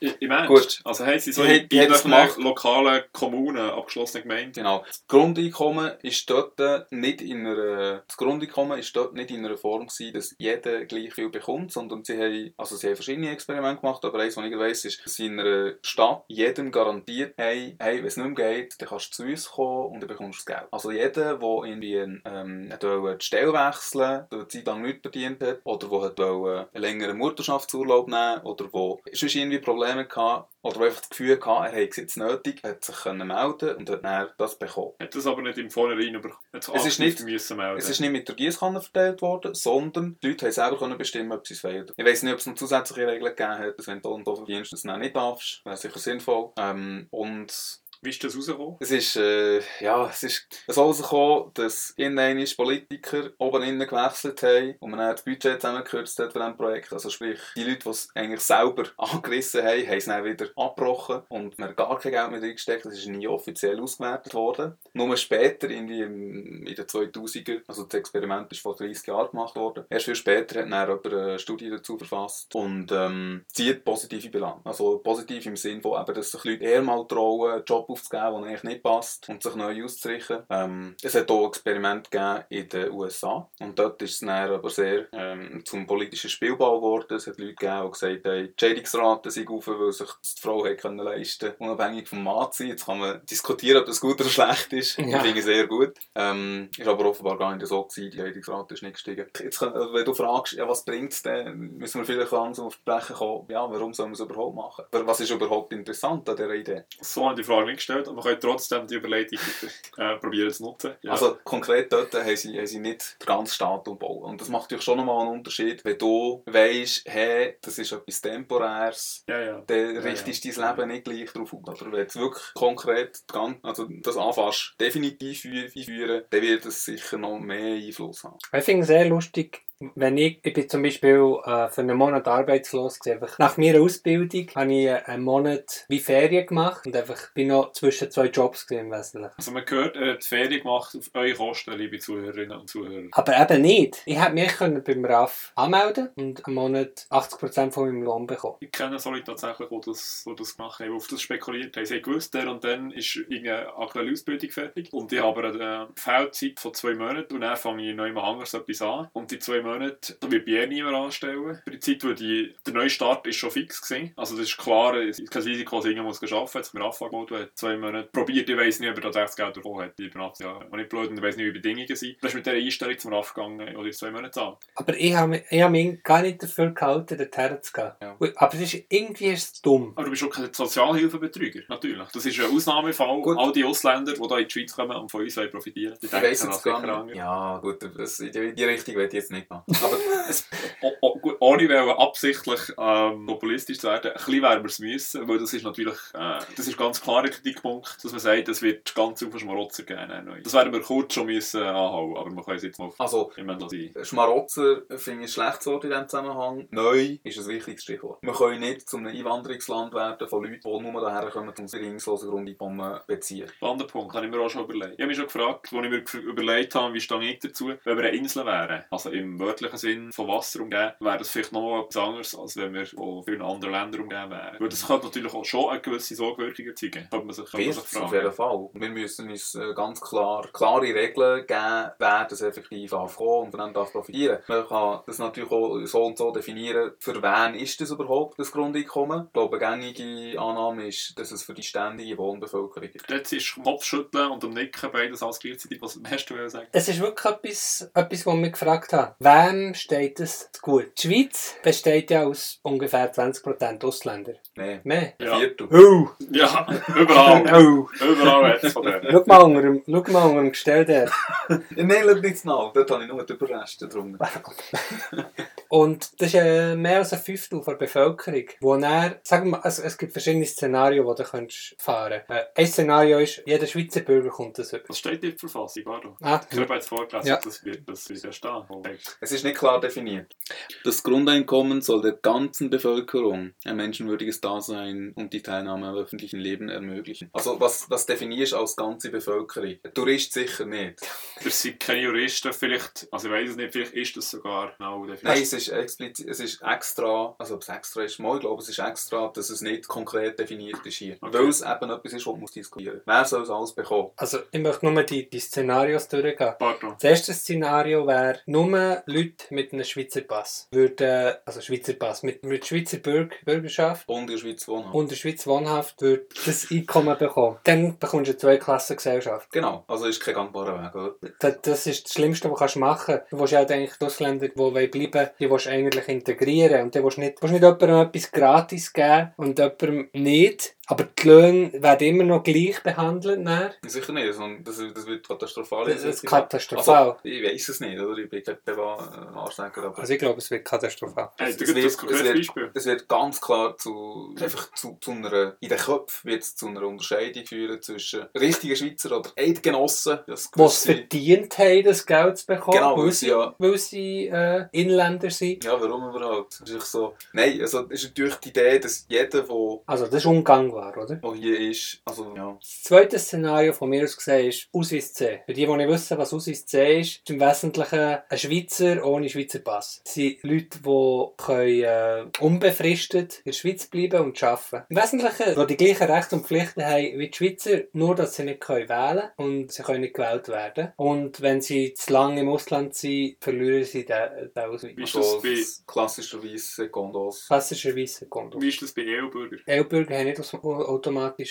Ich, ich meine, Gut. also haben sie so Die in irgendwelchen lokalen Kommunen, abgeschlossene Gemeinden. Genau. Das Grundeinkommen ist dort nicht in einer, das Grundeinkommen ist dort nicht in einer Form gewesen, dass jeder gleich viel bekommt, sondern sie haben, also sie haben verschiedene Experimente gemacht, aber eins, was ich weiss, ist, dass sie in einer Stadt jedem garantiert haben, hey, wenn es nicht mehr geht, dann kannst du zu uns kommen und dann bekommst du das Geld. Also jeder, der irgendwie ähm, wollte die Stelle wechseln, eine Zeit lang nichts verdient hat, oder der wollte einen längeren Mutterschaftsurlaub nehmen, oder der sonst irgendwie Probleme hatte, oder der einfach das Gefühl hatte, er hätte es jetzt nötig, hat sich können melden und hat dann das bekommen. Hat das aber nicht im Vornherein über Es ist nicht- müssen melden. Es ist nicht mit der Gießkanne verteilt worden, sondern die Leute haben selber können bestimmen, ob sie es wollen. Ich weiß nicht, ob es noch zusätzliche Regeln gegeben hat, dass wenn du und verdienst, dass du dann nicht darfst. Wäre sicher sinnvoll. Ähm, und Wie ist das rausgekommen? es ist, äh, ja, es ist so rausgekommen, dass irgendwann Politiker oben innen gewechselt haben und man dann das Budget zusammengekürzt hat für dieses Projekt. Also sprich, die Leute, die es eigentlich selber angerissen haben, haben es dann wieder abgebrochen und man hat gar kein Geld mehr reingesteckt. Das ist nie offiziell ausgewertet worden. Nur später, irgendwie in den 2000er, also das Experiment ist vor 30 Jahren gemacht worden, erst viel später hat dann jemand eine Studie dazu verfasst und ähm, zieht positive Bilanz. Also positiv im Sinne von, eben, dass sich Leute eher mal trauen, einen Job aufzugeben, der eigentlich nicht passt und sich neu auszurichten. Ähm, es hat auch Experimente gegeben in den USA und dort ist es dann aber sehr ähm, zum politischen Spielball geworden. Es hat Leute gegeben, die gesagt haben, die Scheidungsraten sind auf, weil sich die Frau können leisten unabhängig vom Mann zu sein. Jetzt kann man diskutieren, ob das gut oder schlecht ist. Ja. Ich finde es sehr gut. Ähm, ist aber offenbar gar nicht so gewesen. Die Scheidungsrate ist nicht gestiegen. Jetzt, also wenn du fragst, ja, was bringt es denn, müssen wir vielleicht langsam auf die Fläche kommen, ja, warum soll man es überhaupt machen? Aber Was ist überhaupt interessant an dieser Idee? So habe ich die Frage nicht gestellt, aber man kann trotzdem die Überleitung äh, probieren zu nutzen. Ja. Also konkret dort haben sie, haben sie nicht den ganzen Staat umbauen. Und das macht natürlich schon nochmal einen Unterschied, wenn du weisst, hey, das ist etwas Temporäres, ja, ja. dann richtest du ja. dein Leben nicht gleich darauf aus. Aber wenn du wirklich konkret also das anfasst, definitiv einführen, dann wird es sicher noch mehr Einfluss haben. Ich finde es sehr lustig, wenn ich, ich bin zum Beispiel äh, für einen Monat arbeitslos gewesen. Nach meiner Ausbildung habe ich äh, einen Monat wie Ferien gemacht und einfach bin noch zwischen zwei Jobs gewesen im Wesentlichen. Also man hört, er hat die Ferien gemacht auf eure Kosten, liebe Zuhörerinnen und Zuhörer. Aber eben nicht. Ich hätte mich können beim RAF anmelden und einen Monat 80% von meinem Lohn bekommen. Ich kenne so Leute tatsächlich, die das, die das gemacht haben, die auf das spekuliert haben. Sie haben gewusst, der und dann ist irgendeine aktuelle Ausbildung fertig. Und ich habe eine Feldzeit von zwei Monaten und dann fange ich noch jemand anderes etwas an. Und die zwei Monaten, da wird bei ihr niemand anstellen. Für die Zeit, wo die, der neue Start ist schon fix gewesen. Also das ist klar, es ist kein Risiko, dass irgendjemand muss arbeiten muss. Jetzt mit Anfangmodus hat zwei Monate probiert, ich weiss nicht, ob er das Geld bekommen hat. Ich bin ja auch nicht blöd und ich weiss nicht, wie die Bedingungen sind. Das ist mit dieser Einstellung zum RAF gegangen, oder zwei Monate an. Aber ich habe mich, ich habe mich gar nicht dafür gehalten, dorthin zu gehen. Ja. Aber es ist, irgendwie ist es dumm. Aber du bist auch kein Sozialhilfebetrüger, natürlich. Das ist ein Ausnahmefall. Gut. All die Ausländer, die hier in die Schweiz kommen und von uns wollen profitieren die Ich denken jetzt gar nicht. Ja, gut, das, in die, Richtung will ich jetzt nicht gehen. Aber es, ohne wollen absichtlich ähm, populistisch zu werden, ein bisschen werden wir es müssen, weil das ist natürlich, äh, das ist ganz klar ein Kritikpunkt, dass man sagt, es wird ganz viele Schmarotzer geben. äh. Das werden wir kurz schon müssen anhauen, aber wir können es jetzt mal auf also, lassen. Schmarotzer finde ich ein schlechtes Wort in diesem Zusammenhang. Neu ist ein wichtiges Stichwort. Wir können nicht zu einem Einwanderungsland werden von Leuten, die nur daher kommen, um bedingungslosen Grundeinkommen beziehen. Spannender Punkt, habe ich mir auch schon überlegt. Ich habe mich schon gefragt, als ich mir überlegt habe, wie stehe ich dazu, wenn wir eine Insel wären, also im wörtlichen Sinn von Wasser umgeben, wäre das vielleicht noch etwas anderes, als wenn wir von vielen anderen Ländern umgeben wären. Weil das könnte natürlich auch schon eine gewisse Sogwirkung erzeugen. Könnte man sich, könnte man sich auf jeden fragen. Fall. Wir müssen uns äh, ganz klar klare Regeln geben, wer das effektiv ankommen und dann darf profitieren. Man kann das natürlich auch so und so definieren, für wen ist das überhaupt das Grundeinkommen. Ich glaube, eine gängige Annahme ist, dass es für die ständige Wohnbevölkerung ist. Jetzt ist Kopfschütteln und am Nicken beides alles gleichzeitig. Was hast du wollen sagen? Es ist wirklich etwas, etwas was mich gefragt hat. Wem steht es zu gut? Die Schweiz besteht ja aus ungefähr 20% Ausländer. Nein, Mehr. ein Ja. Viertel. Oh! Ja, überall. Oh! überall es von denen. Schau mal unter dem, schau mal unter dem Gestell der. Nein, schau nicht nach. Dort habe ich nur die Überreste drum. Und das ist äh, mehr als ein Fünftel der Bevölkerung, wo er, sagen wir, also es gibt verschiedene Szenarien, die du könntest fahren äh, Ein Szenario ist, jeder Schweizer Bürger kommt das über. Was steht in der Verfassung? Warte. Ah, Ich habe jetzt vorgelesen, Ja. das wird das wird ja stehen. Es ist nicht klar definiert. Das Grundeinkommen soll der ganzen Bevölkerung ein menschenwürdiges Dasein und die Teilnahme am öffentlichen Leben ermöglichen. Also was, was definierst du als ganze Bevölkerung? Ein Tourist sicher nicht. Das sind keine Juristen, vielleicht, also ich weiß es nicht, vielleicht ist das sogar genau definiert. Nein, es ist, explizit, es ist extra, also ob es extra ist, mal, ich glaube, es ist extra, dass es nicht konkret definiert ist hier. Okay. Weil es eben etwas ist, was man muss diskutieren muss. Wer soll es alles bekommen? Also, ich möchte nur die, die Szenarios durchgehen. Pardon. Das erste Szenario wäre, nur Leute mit einem Schweizer Pass würden, also Schweizer Pass, mit, mit Schweizer Bürg, Bürgerschaft Und der Schweiz wohnen. und der Schweiz wohnhaft, würde das Einkommen bekommen. Dann bekommst du eine Zweiklassengesellschaft. Genau, also ist kein gangbarer Weg, oder? Das, das ist das Schlimmste, was du machen kannst. Du willst ja eigentlich die Ausländer, die wollen bleiben die willst du eigentlich integrieren. Und dann willst du nicht, willst nicht jemandem etwas gratis geben und jemandem nicht. Aber die Löhne werden immer noch gleich behandelt. Dann. Sicher nicht, sondern das, das wird katastrophal. Das ist katastrophal. Also, ich weiß es nicht, oder? Ich bin kein Privat-Ansteiger, aber... Also ich glaube, es wird katastrophal. Hey, Es gibst wird- es wird-. Es wird ganz klar zu, einfach zu, zu einer, in den Köpfen wird es zu einer Unterscheidung führen zwischen richtigen Schweizer oder Eidgenossen. Die es verdient haben, das Geld zu bekommen, Genau, weil sie, ja- weil sie äh, Inländer sind. ja, warum überhaupt? Das ist so. Nein, also es ist natürlich die Idee, dass jeder, der Also das ist ungangbar, oder? der hier ist, also ja, Das zweite Szenario von mir aus gesehen ist Ausweis C. Für die, die nicht wissen, was Ausweis C ist, ist im Wesentlichen ein Schweizer ohne Schweizer Pass. Das sind Leute, die können, äh, unbefristet in der Schweiz bleiben und arbeiten. Im Wesentlichen, die die gleichen Rechte und Pflichten haben wie die Schweizer, nur dass sie nicht können wählen und sie können nicht gewählt werden. Und wenn sie zu lange im Ausland sind, verlieren sie den, den Ausweis. Wie ist das bei, klassischerweise Sekundos. Klassischerweise Sekunde. wie ist das bei EU-Bürgern? EU-Bürger haben nicht aus- automatisch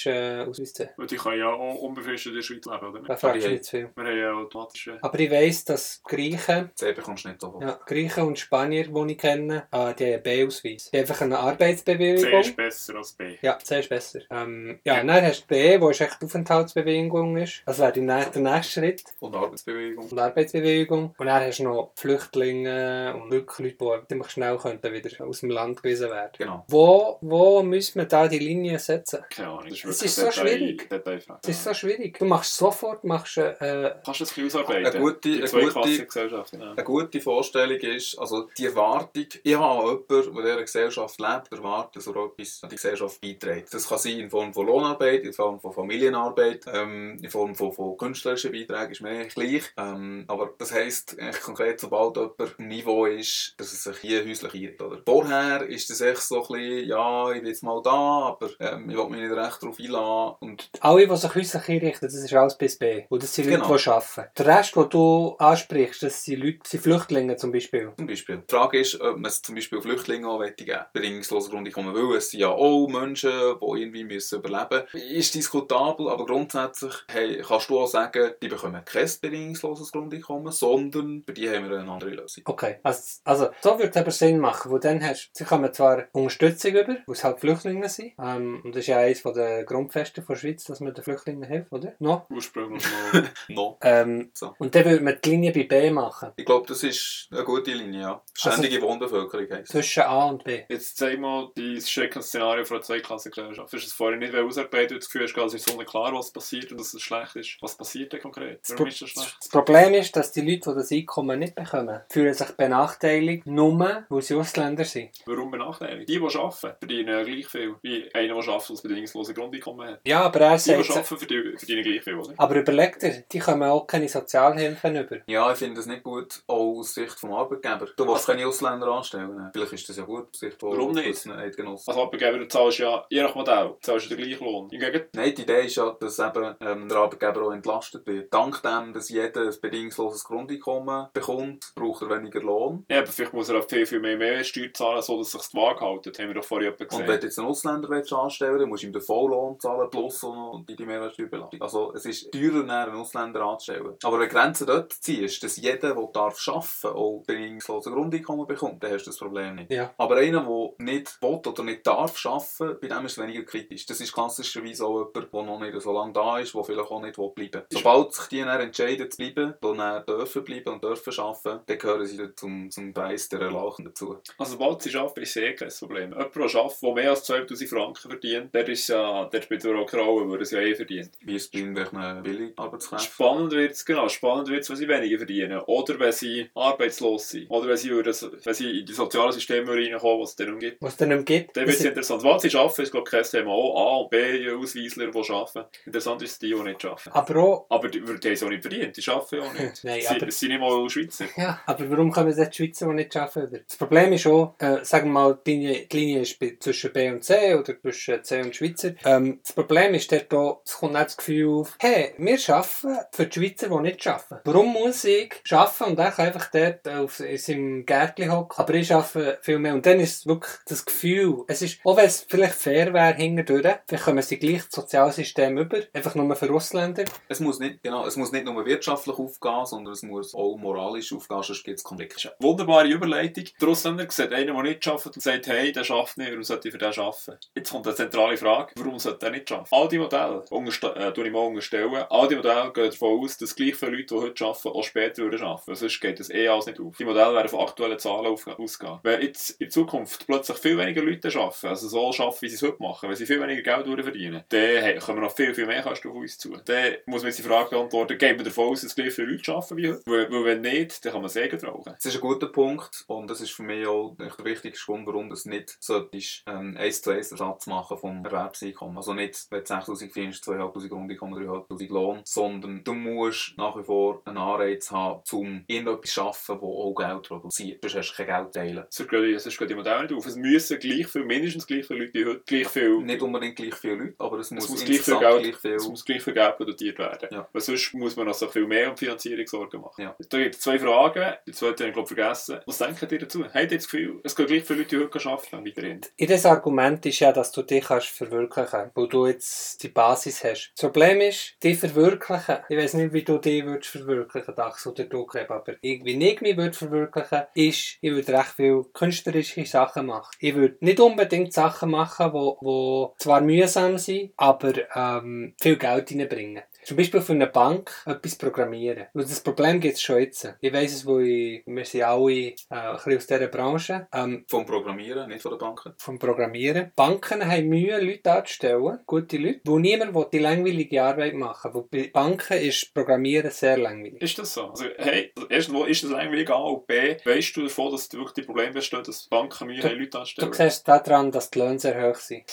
äh, Ausweis C. Weil die können ja auch unbefristet in der Schweiz leben, oder Da nicht? fragst du nicht zu viel. Wir haben ja automatisch... äh, Aber ich weiss, dass die Griechen C bekommst du nicht davon. Ja, Griechen und Spanier, die ich kenne, äh, die haben einen B-Ausweis. Die haben einfach eine C Arbeitsbewilligung. ist besser als B. Ja, C ist besser. Ähm, ja, dann hast du B, wo ist echt die Aufenthaltsbewilligung ist. Das wäre der nächste Schritt. Und Arbeitsbewegung. Und Arbeitsbewilligung. Und dann hast du noch Flüchtlinge und wirklich Leute, die ziemlich schnell könnten wieder aus dem Land gewesen werden. Genau. Wo, wo müssen wir da die Linie setzen? Keine Ahnung. Das Es wirklich ist so Detail- schwierig. Detailfrage. Es ist so schwierig. Du machst sofort machst, äh, Kannst du das ein bisschen ausarbeiten? Eine gute- Die eine Zweiklassengesellschaft, ja. Eine gute Vorstellung ist, also die Erwartung, ich habe jemanden, der in dieser Gesellschaft lebt, erwartet, dass er etwas an die Gesellschaft beiträgt. Das kann sein in Form von Lohnarbeit, in Form von Familienarbeit, ähm, in Form von, von künstlerischen Beiträgen, ist mir eigentlich gleich. Ähm, aber das heisst eigentlich konkret, sobald jemand im Niveau ist, dass er sich hier häuslich. Oder? Vorher ist das echt so ein bisschen, ja, ich bin jetzt mal da, aber ähm, will mich nicht recht darauf einladen. Und Alle, die sich häuslich einrichten, das ist alles bis B. Und das sind Leute, Genau. die arbeiten. Der Rest, den du ansprichst, das sind Leute, sind Flüchtlinge zum Beispiel. Zum Beispiel. Die Frage ist, ob man es zum Beispiel Flüchtlingen auch geben möchte. Bedingungsloser Grundeinkommen, weil es sind ja auch Menschen, die irgendwie müssen überleben müssen. Ist diskutabel, aber grundsätzlich hey, kannst du auch sagen, die bekommen kein bedingungsloses Grundeinkommen, sondern für die haben wir eine andere Lösung. Okay. Also, also so würde es aber Sinn machen, wo dann hast, sie kommen zwar Unterstützung über, weil es halt Flüchtlinge sind. Ähm, und das ist ja eines der Grundfesten der Schweiz, dass man den Flüchtlingen hilft, oder? No? Ursprünglich mal. No. Ähm, So. Und dann würde man die Linie bei B machen. Ich glaube, das ist eine gute Linie, ja. Ständige Wohnbevölkerung heisst. Zwischen A und B. Jetzt zeig mal dein Schreckensszenario von einer Zweiklassengesellschaft. Du hast es vorhin nicht ausarbeiten, weil du das Gefühl hast, es ist so klar, was passiert und dass es schlecht ist. Was passiert denn konkret? Das, Warum ist das schlecht? das Problem ist, dass die Leute, die das Einkommen nicht bekommen, fühlen sich benachteiligt, nur weil sie Ausländer sind. Warum benachteiligt? Die, die arbeiten, verdienen ja gleich viel wie einer, der arbeitet und das bedingungslose Grundeinkommen hat. Ja, aber er Die, die sagt... arbeiten, verdienen verdienen gleich viel, oder? Aber überleg dir, die kommen auch keine Sozialhilfen über. Ja, ich finde das nicht gut, auch aus Sicht des Arbeitgebers. Du willst keine Ausländer anstellen. Vielleicht ist das ja gut aus Sicht von Warum nicht? gewissen Eidgenossen. Als Arbeitgeber du zahlst ja, je nach Modell, zahlst du den gleichen Lohn. Hingegen, Nein, die Idee ist ja, dass eben, ähm, der Arbeitgeber auch entlastet wird. Dank dem, dass jeder ein bedingungsloses Grundeinkommen bekommt, braucht er weniger Lohn. ja, aber vielleicht muss er auch viel, viel mehr, mehr Steuer zahlen, so dass es sich die Waage hält. Das haben wir doch vorhin jemand Und gesehen. wenn du jetzt einen Ausländer willst anstellen musst du ihm den Volllohn zahlen, plus noch die, die Mehrwertsteuerbelastung. Also es ist teurer, einen Ausländer anzustellen. Aber wenn du Grenzen dort ziehst, dass jeder, der darf arbeiten auch bedingungsloses Grundeinkommen bekommt, dann hast du das Problem nicht. Ja. Aber einer, der nicht will oder nicht darf arbeiten, bei dem ist es weniger kritisch. Das ist klassischerweise auch jemand, der noch nicht so lange da ist, der vielleicht auch nicht bleiben will. Sobald sich die dann entscheiden zu bleiben, die dann dürfen bleiben und dürfen arbeiten, dann gehören sie dann zum, zum Preis der Erlachen dazu. Also sobald sie arbeiten, ist eh kein Problem. Jemand, der arbeitet, der mehr als 12'000 Franken verdient, der ist ja, der spielt auch Rolle, weil er es ja eh verdient. Wie es bei irgendwelchen Billigarbeitskräften. Spannend wird es, genau, spannend wird's, wenn sie weniger verdienen. Oder wenn sie arbeitslos sind. Oder wenn sie, würden, wenn sie in die sozialen Systeme reinkommen, was es dann umgibt. Was es dann gibt. Dann wird es interessant. Was sie arbeiten, ist glaube ich kein Thema. Auch A und B Ausweisler, die arbeiten. Interessant ist die, die nicht arbeiten. Aber auch... Aber die, die haben es auch nicht verdient, die arbeiten ja auch nicht. Nein, sie, aber- sind nicht mal Schweizer. Ja, aber warum kommen dann die Schweizer, die nicht arbeiten? Das Problem ist auch, äh, sagen wir mal, die Linie, die Linie ist zwischen B und C oder zwischen C und Schweizer. Ähm, das Problem ist dort auch, es kommt auch das Gefühl auf, hey, wir arbeiten für die Schweizer, die nicht arbeiten. Warum muss ich arbeiten und er kann einfach dort auf, in seinem Gärtchen hocken, aber ich arbeite viel mehr. Und dann ist wirklich das Gefühl, es ist, auch wenn es vielleicht fair wäre, hintendurch, vielleicht kommen sie gleich das Sozialsystem über, einfach nur für Ausländer. Es muss nicht, genau, es muss nicht nur wirtschaftlich aufgehen, sondern es muss auch moralisch aufgehen, sonst gibt es Konflikte. Wunderbare Überleitung. Der Ausländer sieht einen, der nicht arbeitet und sagt, hey, der arbeitet nicht, warum sollte ich für den arbeiten? Jetzt kommt eine zentrale Frage, warum sollte der nicht arbeiten? All die Modelle, äh, ich mal unterstellen, all die Modelle gehen davon aus, dass gleich viele Leute, die heute arbeiten, auch später würden arbeiten. Sonst geht das eh alles nicht auf. Die Modelle werden von aktuellen Zahlen ausgehen. Wenn jetzt in Zukunft plötzlich viel weniger Leute arbeiten, also so arbeiten, wie sie es heute machen, wenn sie viel weniger Geld würden verdienen, dann hey, kommen noch viel, viel mehr Kosten auf uns zu. Dann muss man die Frage beantworten, gehen wir davon aus, dass gleich viele Leute arbeiten wie heute? Weil, weil wenn nicht, dann kann man Sägen rauchen. Das ist ein guter Punkt und das ist für mich auch der wichtigste Grund, warum du nicht solltest, ähm, 1 zu 1 Ersatz machen vom Erwerbseinkommen. Also nicht, wenn du 6'000 verdienst, 2'500 Grundeinkommen, 3'500 Lohn, sondern du musst nach wie vor einen Anreiz haben, um irgendetwas zu schaffen, das auch Geld produziert. Sonst hast du kein Geld teilen. Sonst geht, die Modelle nicht auf. Es müssen gleich viel, mindestens gleich viele Leute wie heute, gleich viel, Nicht unbedingt gleich viele Leute, aber es muss, es muss gleich viel Geld, gleich viel... es muss gleich viel Geld produziert werden. Ja. Weil sonst muss man noch so viel mehr um die Finanzierung Sorgen machen. Ja. Da gibt es zwei Fragen. Die zweite habe ich glaube vergessen. Was denken ihr dazu? Habt ihr das Gefühl, es gehen gleich viele Leute, die heute arbeiten, weiterhin? Ihr Argument ist ja, dass du dich kannst verwirklichen kannst, wo du jetzt die Basis hast. Das Problem ist, die verwirklichen. Ich weiß nicht, wie du dich würdest verwirklichen, Dax oder du, Greb, aber ich, wie ich mich würde verwirklichen, ist, ich würde recht viel künstlerische Sachen machen. Ich würde nicht unbedingt Sachen machen, wo, wo zwar mühsam sind, aber ähm, viel Geld reinbringen. Zum Beispiel für eine Bank etwas programmieren. Und das Problem gibt es schon jetzt. Ich weiss es, wo ich, wir sind alle äh, ein bisschen aus dieser Branche. Ähm, Vom Programmieren, nicht von den Banken. vom Programmieren. Banken haben Mühe, Leute anzustellen, gute Leute, wo niemand will die langweilige Arbeit machen will. Bei Banken ist Programmieren sehr langweilig. Ist das so? Also, hey, also erstens, wo ist das eigentlich A und B, weißt du davon, dass wirklich die Probleme bestehen, dass Banken Mühe Du- haben, Leute Du anstellen? siehst daran, dass die Löhne sehr hoch sind.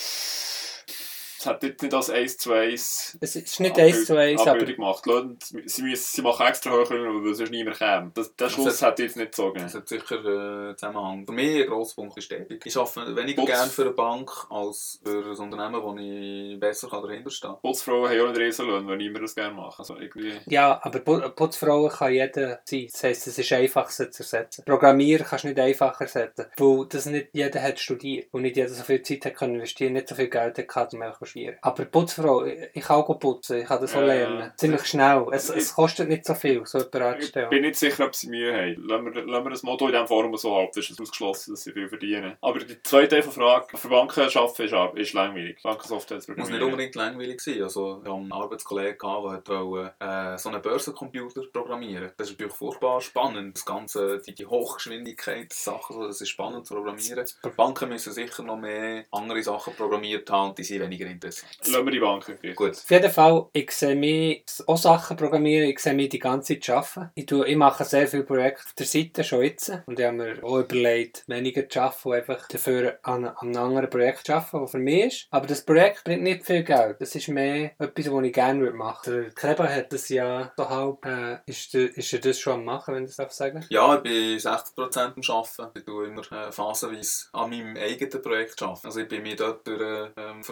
Das es hat jetzt nicht als 1 zu 1 Es ist nicht eins zu eins, aber Abbildung gemacht. Sie, müssen, sie machen extra höher, weil sonst niemand käme. Das, der Das Schluss hat- hat jetzt nicht so gegeben. Das hat sicher äh, Zusammenhang. Für mich ein grosser Punkt ist Stärkung. Ich arbeite weniger Putz. gerne für eine Bank als für ein Unternehmen, wo ich besser kann dahinter stehen kann. Putzfrauen haben ja auch nicht Riesenlöhne, wenn niemand das gerne macht. Also irgendwie... Ja, aber Pu- Putzfrauen kann jeder sein. Das heisst, es ist einfach, sie zu ersetzen. Programmieren kannst du nicht einfach ersetzen, weil das nicht jeder hat studiert und nicht jeder so viel Zeit hat können investieren, nicht so viel Geld hat gehabt, um einfach studieren. Aber Putzfrau, ich ich kann auch putzen, ich kann das auch Ja, lernen. ja. Ziemlich schnell. Es, es kostet nicht so viel, so jemanden Ich anzustellen. bin nicht sicher, ob sie Mühe haben. Lassen wir, lassen wir das Motto in diesem Forum so halten, ist es ausgeschlossen, dass sie viel verdienen. Aber die zweite Teil der Frage, für Banken arbeiten ist, ist langweilig. Bankensoftware zu muss nicht unbedingt langweilig sein. Also, ich hatte einen Arbeitskollegen, der wollte, äh, so einen Börsencomputer programmieren Das ist natürlich furchtbar spannend. Das Ganze, die, die Hochgeschwindigkeitssachen, so, das ist spannend zu programmieren. Banken müssen sicher noch mehr andere Sachen programmiert haben und die sind weniger interessant. Lassen wir die Banken gleich. Gut. Auf jeden Fall, ich sehe mich auch Sachen programmieren, ich sehe mich die ganze Zeit arbeiten. Ich, tue, ich mache sehr viele Projekte auf der Seite schon jetzt. Und ich habe mir auch überlegt, weniger zu arbeiten und einfach dafür an, an einem anderen Projekt zu arbeiten, das für mich ist. Aber das Projekt bringt nicht viel Geld. Das ist mehr etwas, was ich gerne würde machen würde. Der Kleber hat das ja so halb, äh, ist, der, ist er das schon am machen, wenn ich das darf sagen Ja, ich bin 60% am Arbeiten. Ich tue immer äh, phasenweise an meinem eigenen Projekt arbeiten. Also ich bin mich dort durch, ähm,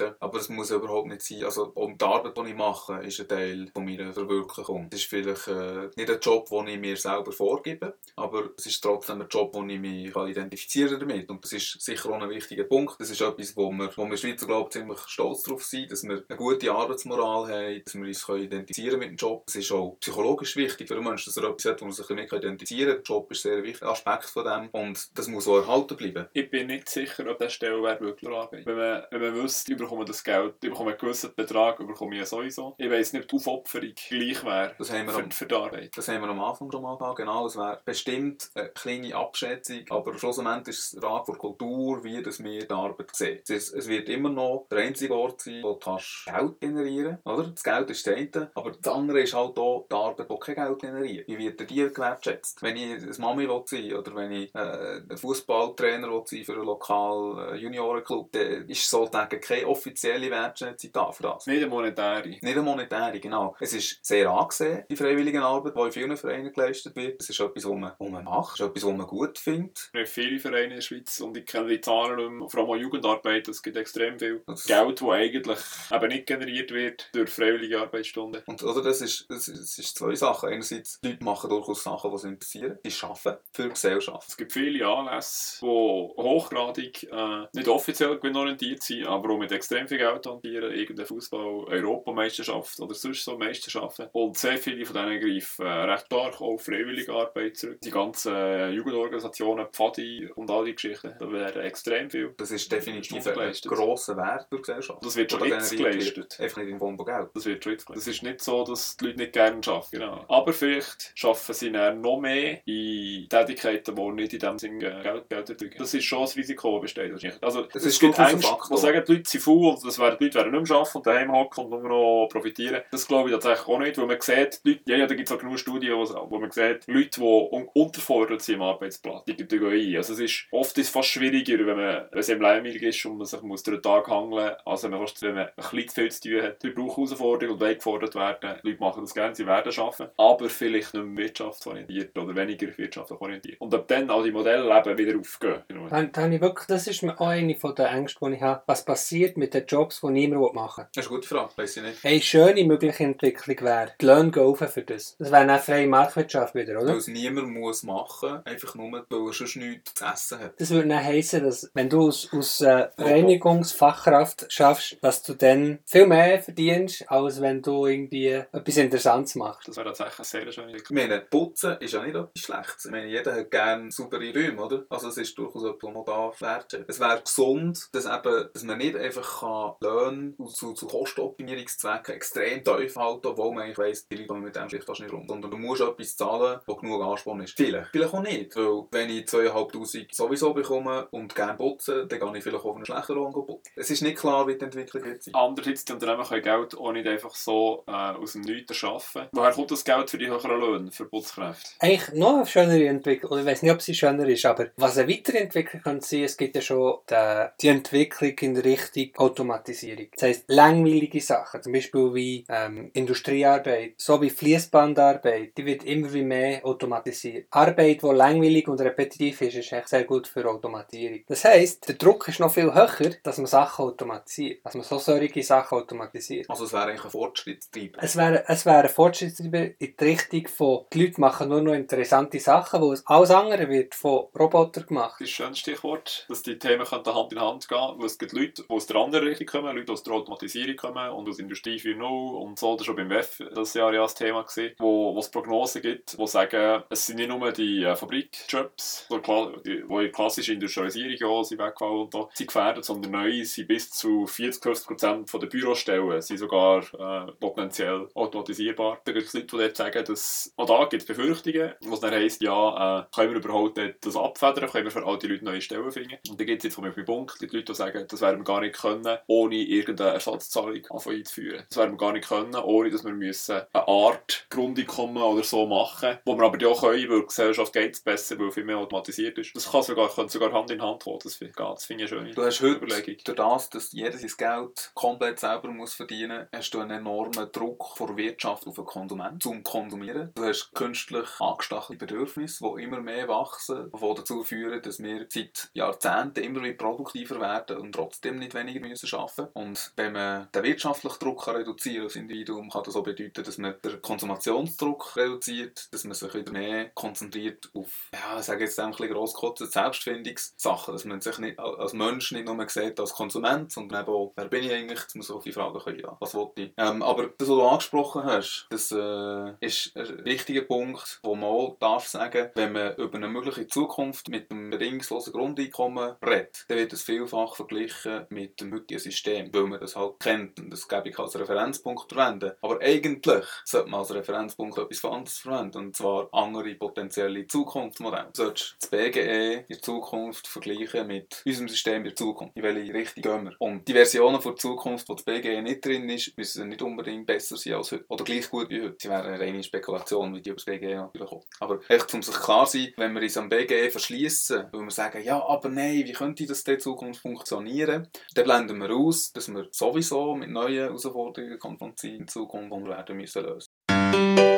verwirklichen. Aber es muss überhaupt nicht sein. Also auch die Arbeit, die ich mache, ist ein Teil von meiner Verwirklichung. Es ist vielleicht äh, nicht ein Job, den ich mir selber vorgebe, aber es ist trotzdem ein Job, wo ich mich kann identifizieren damit. Und das ist sicher auch ein wichtiger Punkt. Das ist etwas, wo wir, wo wir Schweizer, glaube ich, ziemlich stolz darauf sind, dass wir eine gute Arbeitsmoral haben, dass wir uns können identifizieren mit dem Job. Es ist auch psychologisch wichtig für einen Menschen, dass er etwas hat, wo man sich mit identifizieren kann. Der Job ist ein sehr wichtiger Aspekt von dem und das muss auch erhalten bleiben. Ich bin nicht sicher, ob der Stellenwert wirklich arbeitet. Wenn man, wenn man wüsste, bekomme das Geld, ich bekomme einen gewissen Betrag, bekomme ich sowieso. Ich weiss nicht, ob die Aufopferung gleich wäre Das haben wir für, am, für die Arbeit. das haben wir am Anfang schon mal gehabt. Genau, es wäre bestimmt eine kleine Abschätzung, aber schlussendlich ist es Frage der Kultur, wie das wir die Arbeit sehen. Es, es wird immer noch der einzige Ort sein, wo du Geld generieren kannst. Das Geld ist das eine, aber das andere ist halt auch die Arbeit, die kein Geld generiert. Wie wird dir die gewertschätzt? Wenn ich eine Mami will sein oder wenn ich äh, ein Fußballtrainer will sein für einen lokalen äh, Juniorenclub, dann ist sozusagen keine offizielle Wertschätzung da für das. Nicht eine monetäre. Nicht eine monetäre, genau. Es ist sehr angesehen, die freiwillige Arbeit, die in vielen Vereinen geleistet wird. Es ist etwas, was man, was man macht, es ist etwas, was man gut findet. Wir haben viele Vereine in der Schweiz und ich kenne die Zahlen nicht mehr. Vor allem auch Jugendarbeit, es gibt extrem viel Das- Geld, das eigentlich eben nicht generiert wird durch freiwillige Arbeitsstunden. Und, oder das ist, das, ist, das ist zwei Sachen. Einerseits, die Leute machen durchaus Sachen, die sie interessieren. Sie arbeiten für die Gesellschaft. Es gibt viele Anlässe, die hochgradig äh, nicht offiziell gewinnorientiert sind, aber auch mit extrem viel Geld hantieren. Irgendeine Fußball-Europameisterschaft oder sonst so Meisterschaften. Und sehr viele von denen greifen äh, recht stark auf freiwillige Arbeit zurück. Die ganzen Jugendorganisationen, Pfadi und all die Geschichten, da werden extrem viel. Das ist definitiv ein grosser Wert für die Gesellschaft. Das wird schon jetzt geleistet. Einfach nicht in von Geld. Das wird schon jetzt geleistet. Das ist nicht so, dass die Leute nicht gerne arbeiten. Genau. Aber vielleicht arbeiten sie dann noch mehr in Tätigkeiten, die nicht in dem Sinne äh, Geld, Geld erzeugen. Das ist schon das Risiko, das besteht. wahrscheinlich. Also, Das es ist gibt ein Ängste, Faktor. die sagen, die Leute sind faul und das werden, die Leute werden nicht mehr arbeiten und daheim hocken und nur noch profitieren. Das glaube ich tatsächlich auch nicht, weil man sieht, die Leute, ja, ja, da gibt es auch genug Studien, wo, man sieht, Leute, die un unterfordert sind am Arbeitsplatz, die gibt es ein. Also es ist, oft ist fast schwieriger, wenn, man, wenn es eben langweilig ist und man sich muss durch den Tag hangeln als wenn man, fast, wenn man ein bisschen zu viel zu tun hat. Die brauchen Herausforderungen und wollen werden. Die Leute machen das gerne, sie werden arbeiten, aber vielleicht nicht mehr wirtschaftsorientiert oder weniger wirtschaftlich orientiert. Und ob dann all die Modelle eben wieder aufgehen. Dann, dann wirklich, das ist mir auch eine von den Ängsten, die ich habe. Was passiert mit den Jobs, die niemand machen will? Das ist eine gute Frage, weiss ich nicht. Eine schöne mögliche Entwicklung wäre, die Löhne gehen für das. Das wäre eine freie Marktwirtschaft wieder, Weil oder? es niemand muss machen, einfach nur, weil er sonst nichts zu essen hat. Das würde dann heissen, dass wenn du aus, aus äh, Reinigungsfachkraft schaffst, dass du dann viel mehr verdienst, als wenn du irgendwie etwas Interessantes machst. Das wäre tatsächlich eine sehr schöne Ich meine, Putzen ist ja nicht etwas Schlechtes. Ich meine, jeder hat gerne saubere Räume, oder? Also es ist durchaus etwas, was man da wertschätzt. Es wäre gesund, dass, eben, dass man nicht einfach kann Löhne zu, zu Kostenoptimierungszwecken extrem tief halten kann, obwohl man eigentlich weiss, die Leute kommen mit dem schlicht fast nicht rum. Sondern du musst etwas zahlen, wo genug Ansporn ist. Vielleicht. Vielleicht auch nicht, weil wenn ich 2'500 sowieso bekomme und gerne putzen, dann gehe ich vielleicht auf einen schlechten Lohn putzen. Es ist nicht klar, wie die Entwicklung wird sein. Andererseits, die Unternehmen können Geld auch nicht einfach so äh, aus dem Nichts erschaffen. Woher kommt das Geld für die höheren Löhne, für Putzkräfte? Eigentlich noch eine schönere Entwicklung, oder ich weiß nicht, ob sie schöner ist, aber was eine weitere Entwicklung könnte sein, es gibt ja schon die, die Entwicklung in Richtung Automatisierung. Das heisst, langweilige Sachen, zum Beispiel wie ähm, Industriearbeit, so wie Fließbandarbeit, die wird immer wie mehr automatisiert. Arbeit, die langweilig und repetitiv ist, ist echt sehr gut für Automatisierung. Das heisst, der Druck ist noch viel höher, dass man Sachen automatisiert, dass man so solche Sachen automatisiert. Also es wäre eigentlich ein Fortschrittstreiber. Es wäre, es wäre ein Fortschrittstreiber in die Richtung von, die Leute machen nur noch interessante Sachen, wo alles andere wird von Robotern gemacht. Das ist ein schönes Stichwort, dass die Themen Hand in Hand gehen weil es gibt Leute, die aus der anderen Richtung kommen, Leute, aus der Automatisierung kommen und aus Industrie 4.0 und so, das war schon beim WEF das Jahr ja das Thema, gewesen, wo, wo es Prognosen gibt, die sagen, es sind nicht nur die äh, Fabrikjobs, kla- die, die in klassische Industrialisierung ja, sind weggefallen und da, sind gefährdet, sondern neu sind bis zu 40-50% der Bürostellen sind sogar äh, potenziell automatisierbar. Da gibt es Leute, die dort sagen, dass auch da gibt es Befürchtungen, was dann heisst, ja, äh, können wir überhaupt das abfedern, können wir für all die Leute neue Stellen finden. Und da gibt es jetzt zum Beispiel Punkt, die Leute, die sagen, das werden wir gar nicht können, ohne irgendeine Ersatzzahlung einzuführen. Das werden wir gar nicht können, ohne dass wir müssen eine Art Grundeinkommen oder so machen, wo wir aber auch können, weil die Gesellschaft geht es besser, weil viel mehr automatisiert ist. Das kann sogar, könnte sogar Hand in Hand gehen, das finde ich eine schöne Du hast heute, Überlegung. durch das, dass jeder sein Geld komplett selber muss verdienen muss, hast du einen enormen Druck von der Wirtschaft auf den Konsument zum Konsumieren. Du hast künstlich angestachelte Bedürfnisse, die immer mehr wachsen, die dazu führen, dass wir seit Jahrzehnten immer wieder produktiver werden und trotzdem nicht weniger müssen arbeiten. Und wenn man den wirtschaftlichen Druck kann reduzieren als Individuum, kann das auch bedeuten, dass man den Konsumationsdruck reduziert, dass man sich wieder mehr konzentriert auf, ja, ich sage jetzt ein bisschen Selbstfindungssachen, dass man sich nicht als Mensch nicht nur sieht als Konsument, sondern eben auch, wer bin ich eigentlich, dass man so viele Fragen können, ja, was wollte ich. Ähm, aber das, was du angesprochen hast, das äh, ist ein wichtiger Punkt, wo man auch darf sagen, wenn man über eine mögliche Zukunft mit einem bedingungslosen Grundeinkommen redet, dann wird es vielfach verglichen mit dem heutigen System, weil man das halt kennt und das gebe ich als Referenzpunkt verwenden. Aber eigentlich sollte man als Referenzpunkt etwas anderes verwenden, und zwar andere potenzielle Zukunftsmodelle. Du das BGE in der Zukunft vergleichen mit unserem System in der Zukunft. In welche Richtung gehen wir? Und die Versionen von der Zukunft, wo das BGE nicht drin ist, müssen nicht unbedingt besser sein als heute. Oder gleich gut wie heute. Sie wären eine reine Spekulation, wie die über das BGE natürlich kommen. Aber echt, um sich klar zu sein, wenn wir uns am BGE verschließen, weil wir sagen, ja, aber nein, wie könnte das in Zukunft funktionieren? Dann wir aus, dass wir sowieso mit neuen Herausforderungen konfrontiert sind in Zukunft, wir werden müssen lösen.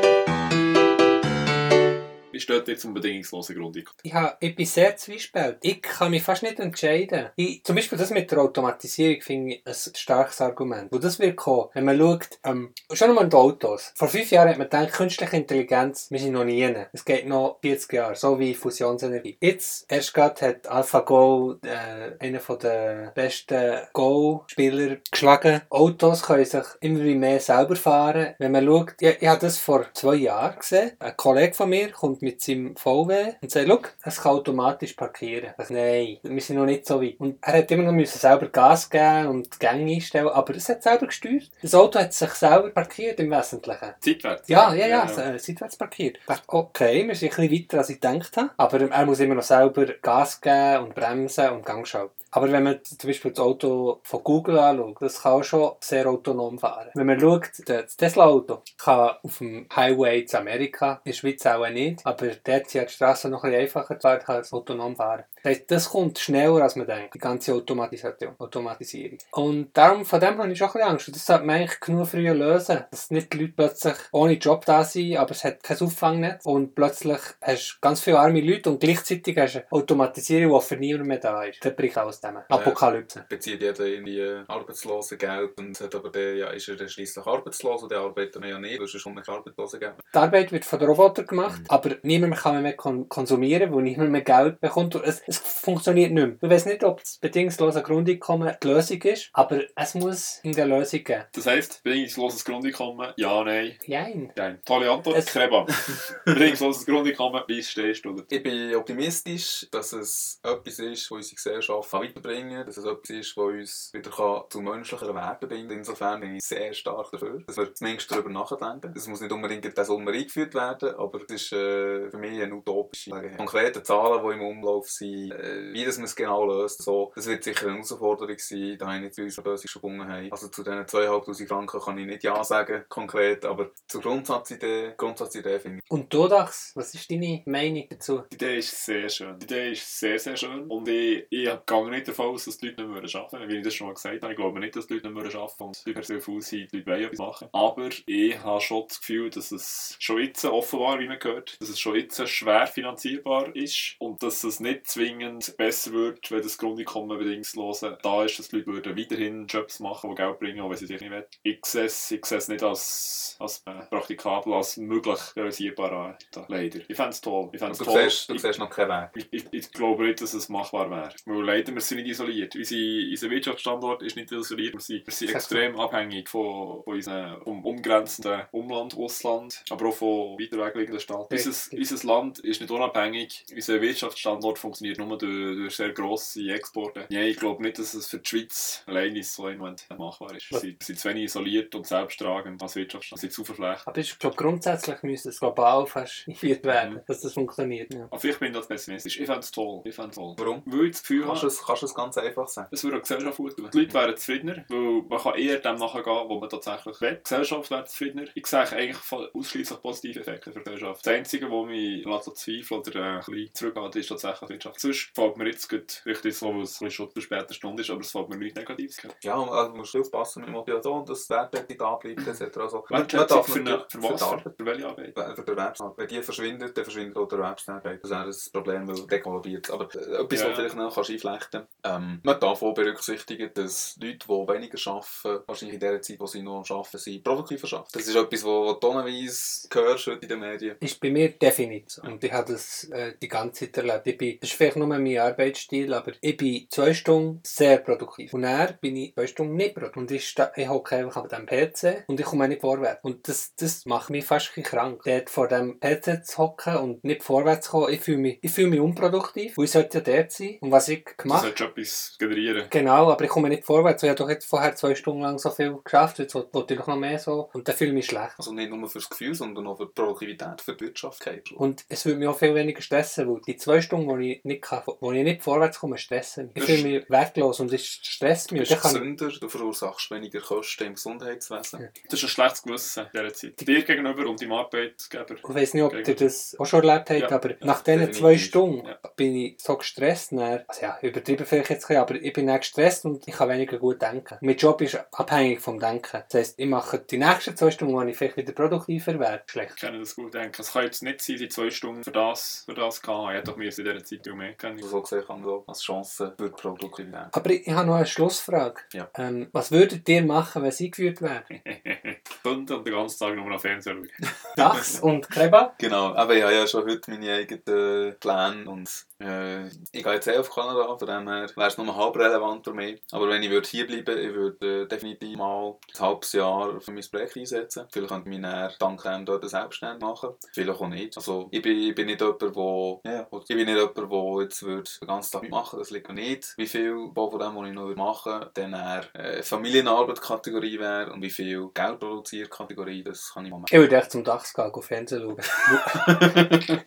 Wie steht ihr zum bedingungslosen Grundeinkommen? Ich, habe, ich bin sehr zwiespältig. Ich kann mich fast nicht entscheiden. Ich, zum Beispiel das mit der Automatisierung finde ich ein starkes Argument. Wo das wird kommen, wenn man schaut, ähm, schon einmal die Autos. Vor fünf Jahren hat man gedacht, künstliche Intelligenz, wir sind noch nie. Es geht noch 40 Jahre, so wie Fusionsenergie. Jetzt, erst gerade hat AlphaGo, äh, einer der besten Go-Spieler, geschlagen. Autos können sich immer mehr selber fahren. Wenn man schaut, ich, ich habe das vor zwei Jahren gesehen. Ein Kollege von mir kommt mit seinem VW und sagt, schau, es kann automatisch parkieren. Ich sage, nein, wir sind noch nicht so weit. Und er hat immer noch müssen selber Gas geben und die Gänge einstellen, aber es hat selber gesteuert. Das Auto hat sich selber parkiert im Wesentlichen. Zeitwert? Ja, ja, ja, ja. seitwärts parkiert. Ich dachte, okay, wir sind ein bisschen weiter, als ich gedacht habe. Aber er muss immer noch selber Gas geben und bremsen und Gang schalten. Aber wenn man zum Beispiel das Auto von Google anschaut, das kann auch schon sehr autonom fahren. Wenn man schaut, das Tesla-Auto kann auf dem Highway zu Amerika, in der Schweiz auch nicht, aber dort sind die Straßen noch ein bisschen einfacher fahren, kann es autonom fahren. Das heisst, das kommt schneller, als man denkt, die ganze Automatisation, Automatisierung. Und darum, von dem habe ich schon ein bisschen Angst. Und das sollte man eigentlich genug früher lösen, dass nicht die Leute plötzlich ohne Job da sind, aber es hat kein Auffangnetz und plötzlich hast du ganz viele arme Leute und gleichzeitig hast du eine Automatisierung, die für niemanden mehr da ist. Das bricht alles zusammen. Apokalypse. bezieht jeder irgendwie Arbeitslosengeld und hat aber der, ja, ist er dann schliesslich arbeitslos und der arbeitet ja nicht, weil es schon nicht Arbeitslosengeld. Die Arbeit wird von den Robotern gemacht, aber niemand kann mehr kon konsumieren, weil niemand mehr Geld bekommt. Es, es funktioniert nicht mehr. Du weißt nicht, ob das bedingungslose Grundeinkommen die Lösung ist, aber es muss in der Lösung geben. Das heisst, bedingungsloses Grundeinkommen, ja, nein. Jein. Nein. Tolle Antwort, Es- Kreba. bedingungsloses Grundeinkommen, wie stehst du dazu? Ich bin optimistisch, dass es etwas ist, was unsere Gesellschaft weiterbringen kann, dass es etwas ist, was uns wieder kann zu menschlicheren Werten bringt. Insofern bin ich sehr stark dafür, dass wir zumindest darüber nachdenken. Es muss nicht unbedingt in der Summe eingeführt werden, aber es ist äh, für mich eine utopische. Konkrete Zahlen, die im Umlauf sind, wie, äh, wie das man es genau löst. So, das wird sicher eine Herausforderung sein, da habe ich nicht zu unserer Börse schon gebunden haben. Also zu diesen 2'500 Franken kann ich nicht Ja sagen, konkret, aber zur Grundsatzidee, Grundsatzidee finde ich. Und du, Dax, was ist deine Meinung dazu? Die Idee ist sehr schön. Die Idee ist sehr, sehr schön. Und ich, ich gehe nicht davon aus, dass die Leute nicht mehr arbeiten Wie ich das schon mal gesagt habe, ich glaube nicht, dass die Leute nicht mehr arbeiten und die sehr faul sind, die Leute wollen etwas machen. Aber ich habe schon das Gefühl, dass es schon jetzt offenbar, wie man gehört, dass es schon jetzt schwer finanzierbar ist und dass es nicht zwingend besser wird, wenn das Grundeinkommen bedingungslos da ist, dass die Leute würden weiterhin Jobs machen, die Geld bringen, auch wenn sie sich nicht wollen. Ich sehe es, ich sehe es nicht als, als äh, praktikabel, als möglich realisierbar an. Leider. Ich fände es toll. Ich fänd's Du, toll. siehst, du Ich- siehst noch keinen Weg. ich, ich, ich glaube nicht, dass es machbar wäre. Weil leider, wir sind nicht isoliert. Unsere, unser Wirtschaftsstandort ist nicht isoliert. Wir sind, wir sind extrem abhängig von, von unserem um, umgrenzenden Umland, Russland, aber auch von weiter weg liegenden Staaten. Richtig. Unser, unser Land ist nicht unabhängig. Unser Wirtschaftsstandort funktioniert nur durch, durch sehr grosse Exporte. Ja, ich glaube nicht, dass es für die Schweiz alleine so im Moment machbar ist. Wir sind, wir sind zu wenig isoliert und selbsttragend als Wirtschaftsstand. Wir sind zu verflächt. Aber ich glaube, grundsätzlich müsste es global fast eingeführt werden, Mhm. dass das funktioniert. Ja. Aber vielleicht bin ich das pessimistisch. Ich fände es toll. Ich fände es toll. Warum? Weil ich das Gefühl Kannst es, kannst du es ganz einfach sagen? Es würde auch die Gesellschaft gut tun. Die Leute wären zufriedener, weil man kann eher dem nachgehen, wo man tatsächlich will. Die Gesellschaft wäre zufriedener. Ich sehe eigentlich ausschliesslich positive Effekte für die Gesellschaft. Das Einzige, was mich zweifeln oder äh, ein bisschen zurückhalten, ist tatsächlich die Wirtschaft. Sonst fällt mir jetzt gerade richtig so, weil es schon zu später Stunde ist, aber es fällt mir nichts Negatives. Ja, also du musst aufpassen mit Motivation, dass das Wertschätzung da bleibt, etc. Also, man, darf für, eine, für für was? Arbeit, Für welche Arbeit? Wenn für die Erwerbsarbeit. Wenn die verschwindet, dann verschwindet auch die Erwerbstätigkeit. Das wäre ein Problem, weil der kollabiert. Aber äh, etwas, Ja. was vielleicht noch kannst einflechten ähm, Man darf auch berücksichtigen, dass Leute, die weniger arbeiten, wahrscheinlich in der Zeit, wo sie noch arbeiten, sind produktiver arbeiten. Das ist etwas, was tonnenweise hörst heute in den Medien. Ist bei mir definitiv so. Und ich habe das äh, die ganze Zeit erlebt. Ich bin, das ist vielleicht nur mein Arbeitsstil, aber ich bin zwei Stunden sehr produktiv. Und dann bin ich zwei Stunden nicht produktiv. Und ich, hocke einfach an dem PC und ich komme nicht vorwärts. Und das, das macht mich fast ein krank. Dort vor dem PC zu hocken und nicht vorwärts zu kommen, ich fühle mich, ich fühle mich unproduktiv. Und ich sollte ja dort sein. Und was ich Du gemacht solltest etwas generieren. Genau, aber ich komme nicht vorwärts. Ich habe doch jetzt vorher zwei Stunden lang so viel geschafft, jetzt will ich noch mehr so. Und dann fühle ich mich schlecht. Also nicht nur fürs Gefühl, sondern auch für die Produktivität, für die Wirtschaftlichkeit. Und es würde mich auch viel weniger stressen, weil die zwei Stunden, wo ich nicht, kann, wo ich nicht vorwärts komme, stressen mich. Ich fühle mich wertlos und es stresst Du mich. Und bist kann gesünder, du verursachst weniger Kosten im Gesundheitswesen. Ja. Das ist ein schlechtes Gewissen in dieser Zeit. Dir gegenüber und deinem Arbeitgeber. ich weiß nicht, ob ihr das auch schon erlebt habt, Ja, aber ja, nach diesen zwei Stunden bin ich so gestresst. Dann, also ja, übertrieben vielleicht jetzt ein bisschen, aber ich bin dann gestresst und ich kann weniger gut denken. Mein Job ist abhängig vom Denken. Das heisst, ich mache die nächsten zwei Stunden, wo ich vielleicht wieder produktiver werde, schlecht. Ich kenne das gut denken. Es kann jetzt nicht sein, die zwei Stunden für das, für das gehabt. Ich hätte doch mir in dieser Zeit mehr kennen. Also so gesehen kann man so als Chance für die Produktivität. Aber ich, ich habe noch eine Schlussfrage. Ja. Ähm, was würdet ihr machen, wenn sie eingeführt wäre? Stunden und den ganzen Tag nur noch Fernsehen schauen. Dachs und Krebab? Genau, aber ich habe ja schon heute meine eigenen Pläne und äh, ich gehe jetzt eh auf Kanada, von dem her wäre es nur halb relevant für mich. Aber wenn ich würde hier bleiben ich würde äh, definitiv mal ein halbes Jahr für mein Projekt einsetzen. Vielleicht könnte ich mich dann dank dem dort selbstständig machen, vielleicht auch nicht. Also ich bin, ich bin nicht jemand, wo, ja, ich bin nicht jemand, der jetzt würde den ganzen Tag machen das liegt mir nicht. Wie viel von dem, was ich noch machen würde, dann eher äh, Familienarbeit-Kategorie wäre und wie viel Geld produziert Kategorie, das kann ich mal machen. Ich würde echt zum Dachs gehen, gehen Fernsehen schauen.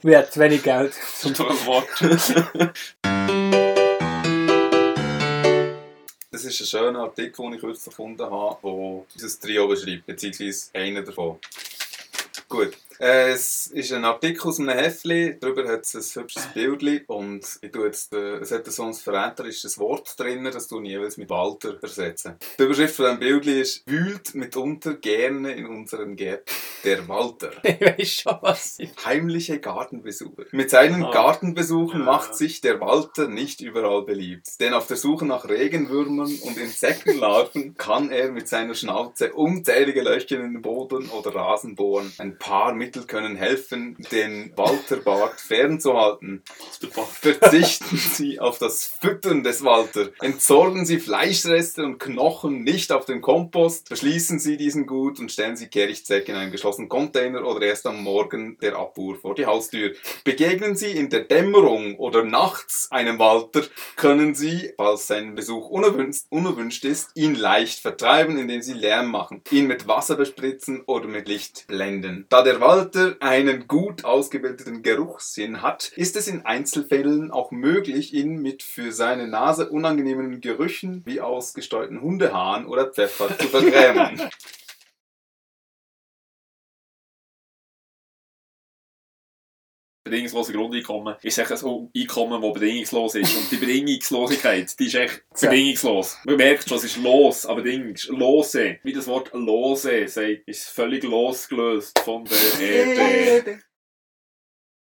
Wir haben zu wenig Geld. Ein Wort. Das ist ein schöner Artikel, den ich kürzlich gefunden habe, wo dieses Trio beschreibt, beziehungsweise einer davon. Gut. Äh, Es ist ein Artikel aus einem Heftli, darüber hat es ein hübsches Bild und ich tue jetzt, äh, es hat so ein verräterisches Wort drin, das du jeweils mit Walter ersetzen. Die Überschrift von diesem Bild ist «Wühlt mitunter gerne in unseren Gärten der Walter». Ich weiß schon, was ich... Heimliche Gartenbesuche. Mit seinen Ah. Gartenbesuchen Ja. macht sich der Walter nicht überall beliebt. Denn auf der Suche nach Regenwürmern und Insektenlarven kann er mit seiner Schnauze unzählige Löcher in den Boden oder Rasen bohren. Ein paar Mittel können helfen, den Walterbart fernzuhalten. Verzichten Sie auf das Füttern des Walter. Entsorgen Sie Fleischreste und Knochen nicht auf den Kompost. Verschließen Sie diesen gut und stellen Sie Kehrichtsäcke in einen geschlossenen Container oder erst am Morgen der Abfuhr vor die Haustür. Begegnen Sie in der Dämmerung oder nachts einem Walter, können Sie, falls sein Besuch unerwünscht, unerwünscht ist, ihn leicht vertreiben, indem Sie Lärm machen, ihn mit Wasser bespritzen oder mit Licht blenden. Da der Walter Halter einen gut ausgebildeten Geruchssinn hat, ist es in Einzelfällen auch möglich, ihn mit für seine Nase unangenehmen Gerüchen wie ausgestreuten Hundehaaren oder Pfeffer zu vergrämen. Bedingungslose Grundeinkommen ist echt ein Einkommen, das bedingungslos ist. Und die Bedingungslosigkeit, die ist echt bedingungslos. Man merkt schon, es ist los, aber Dings, lose, wie das Wort lose sagt, ist völlig losgelöst von der Erde.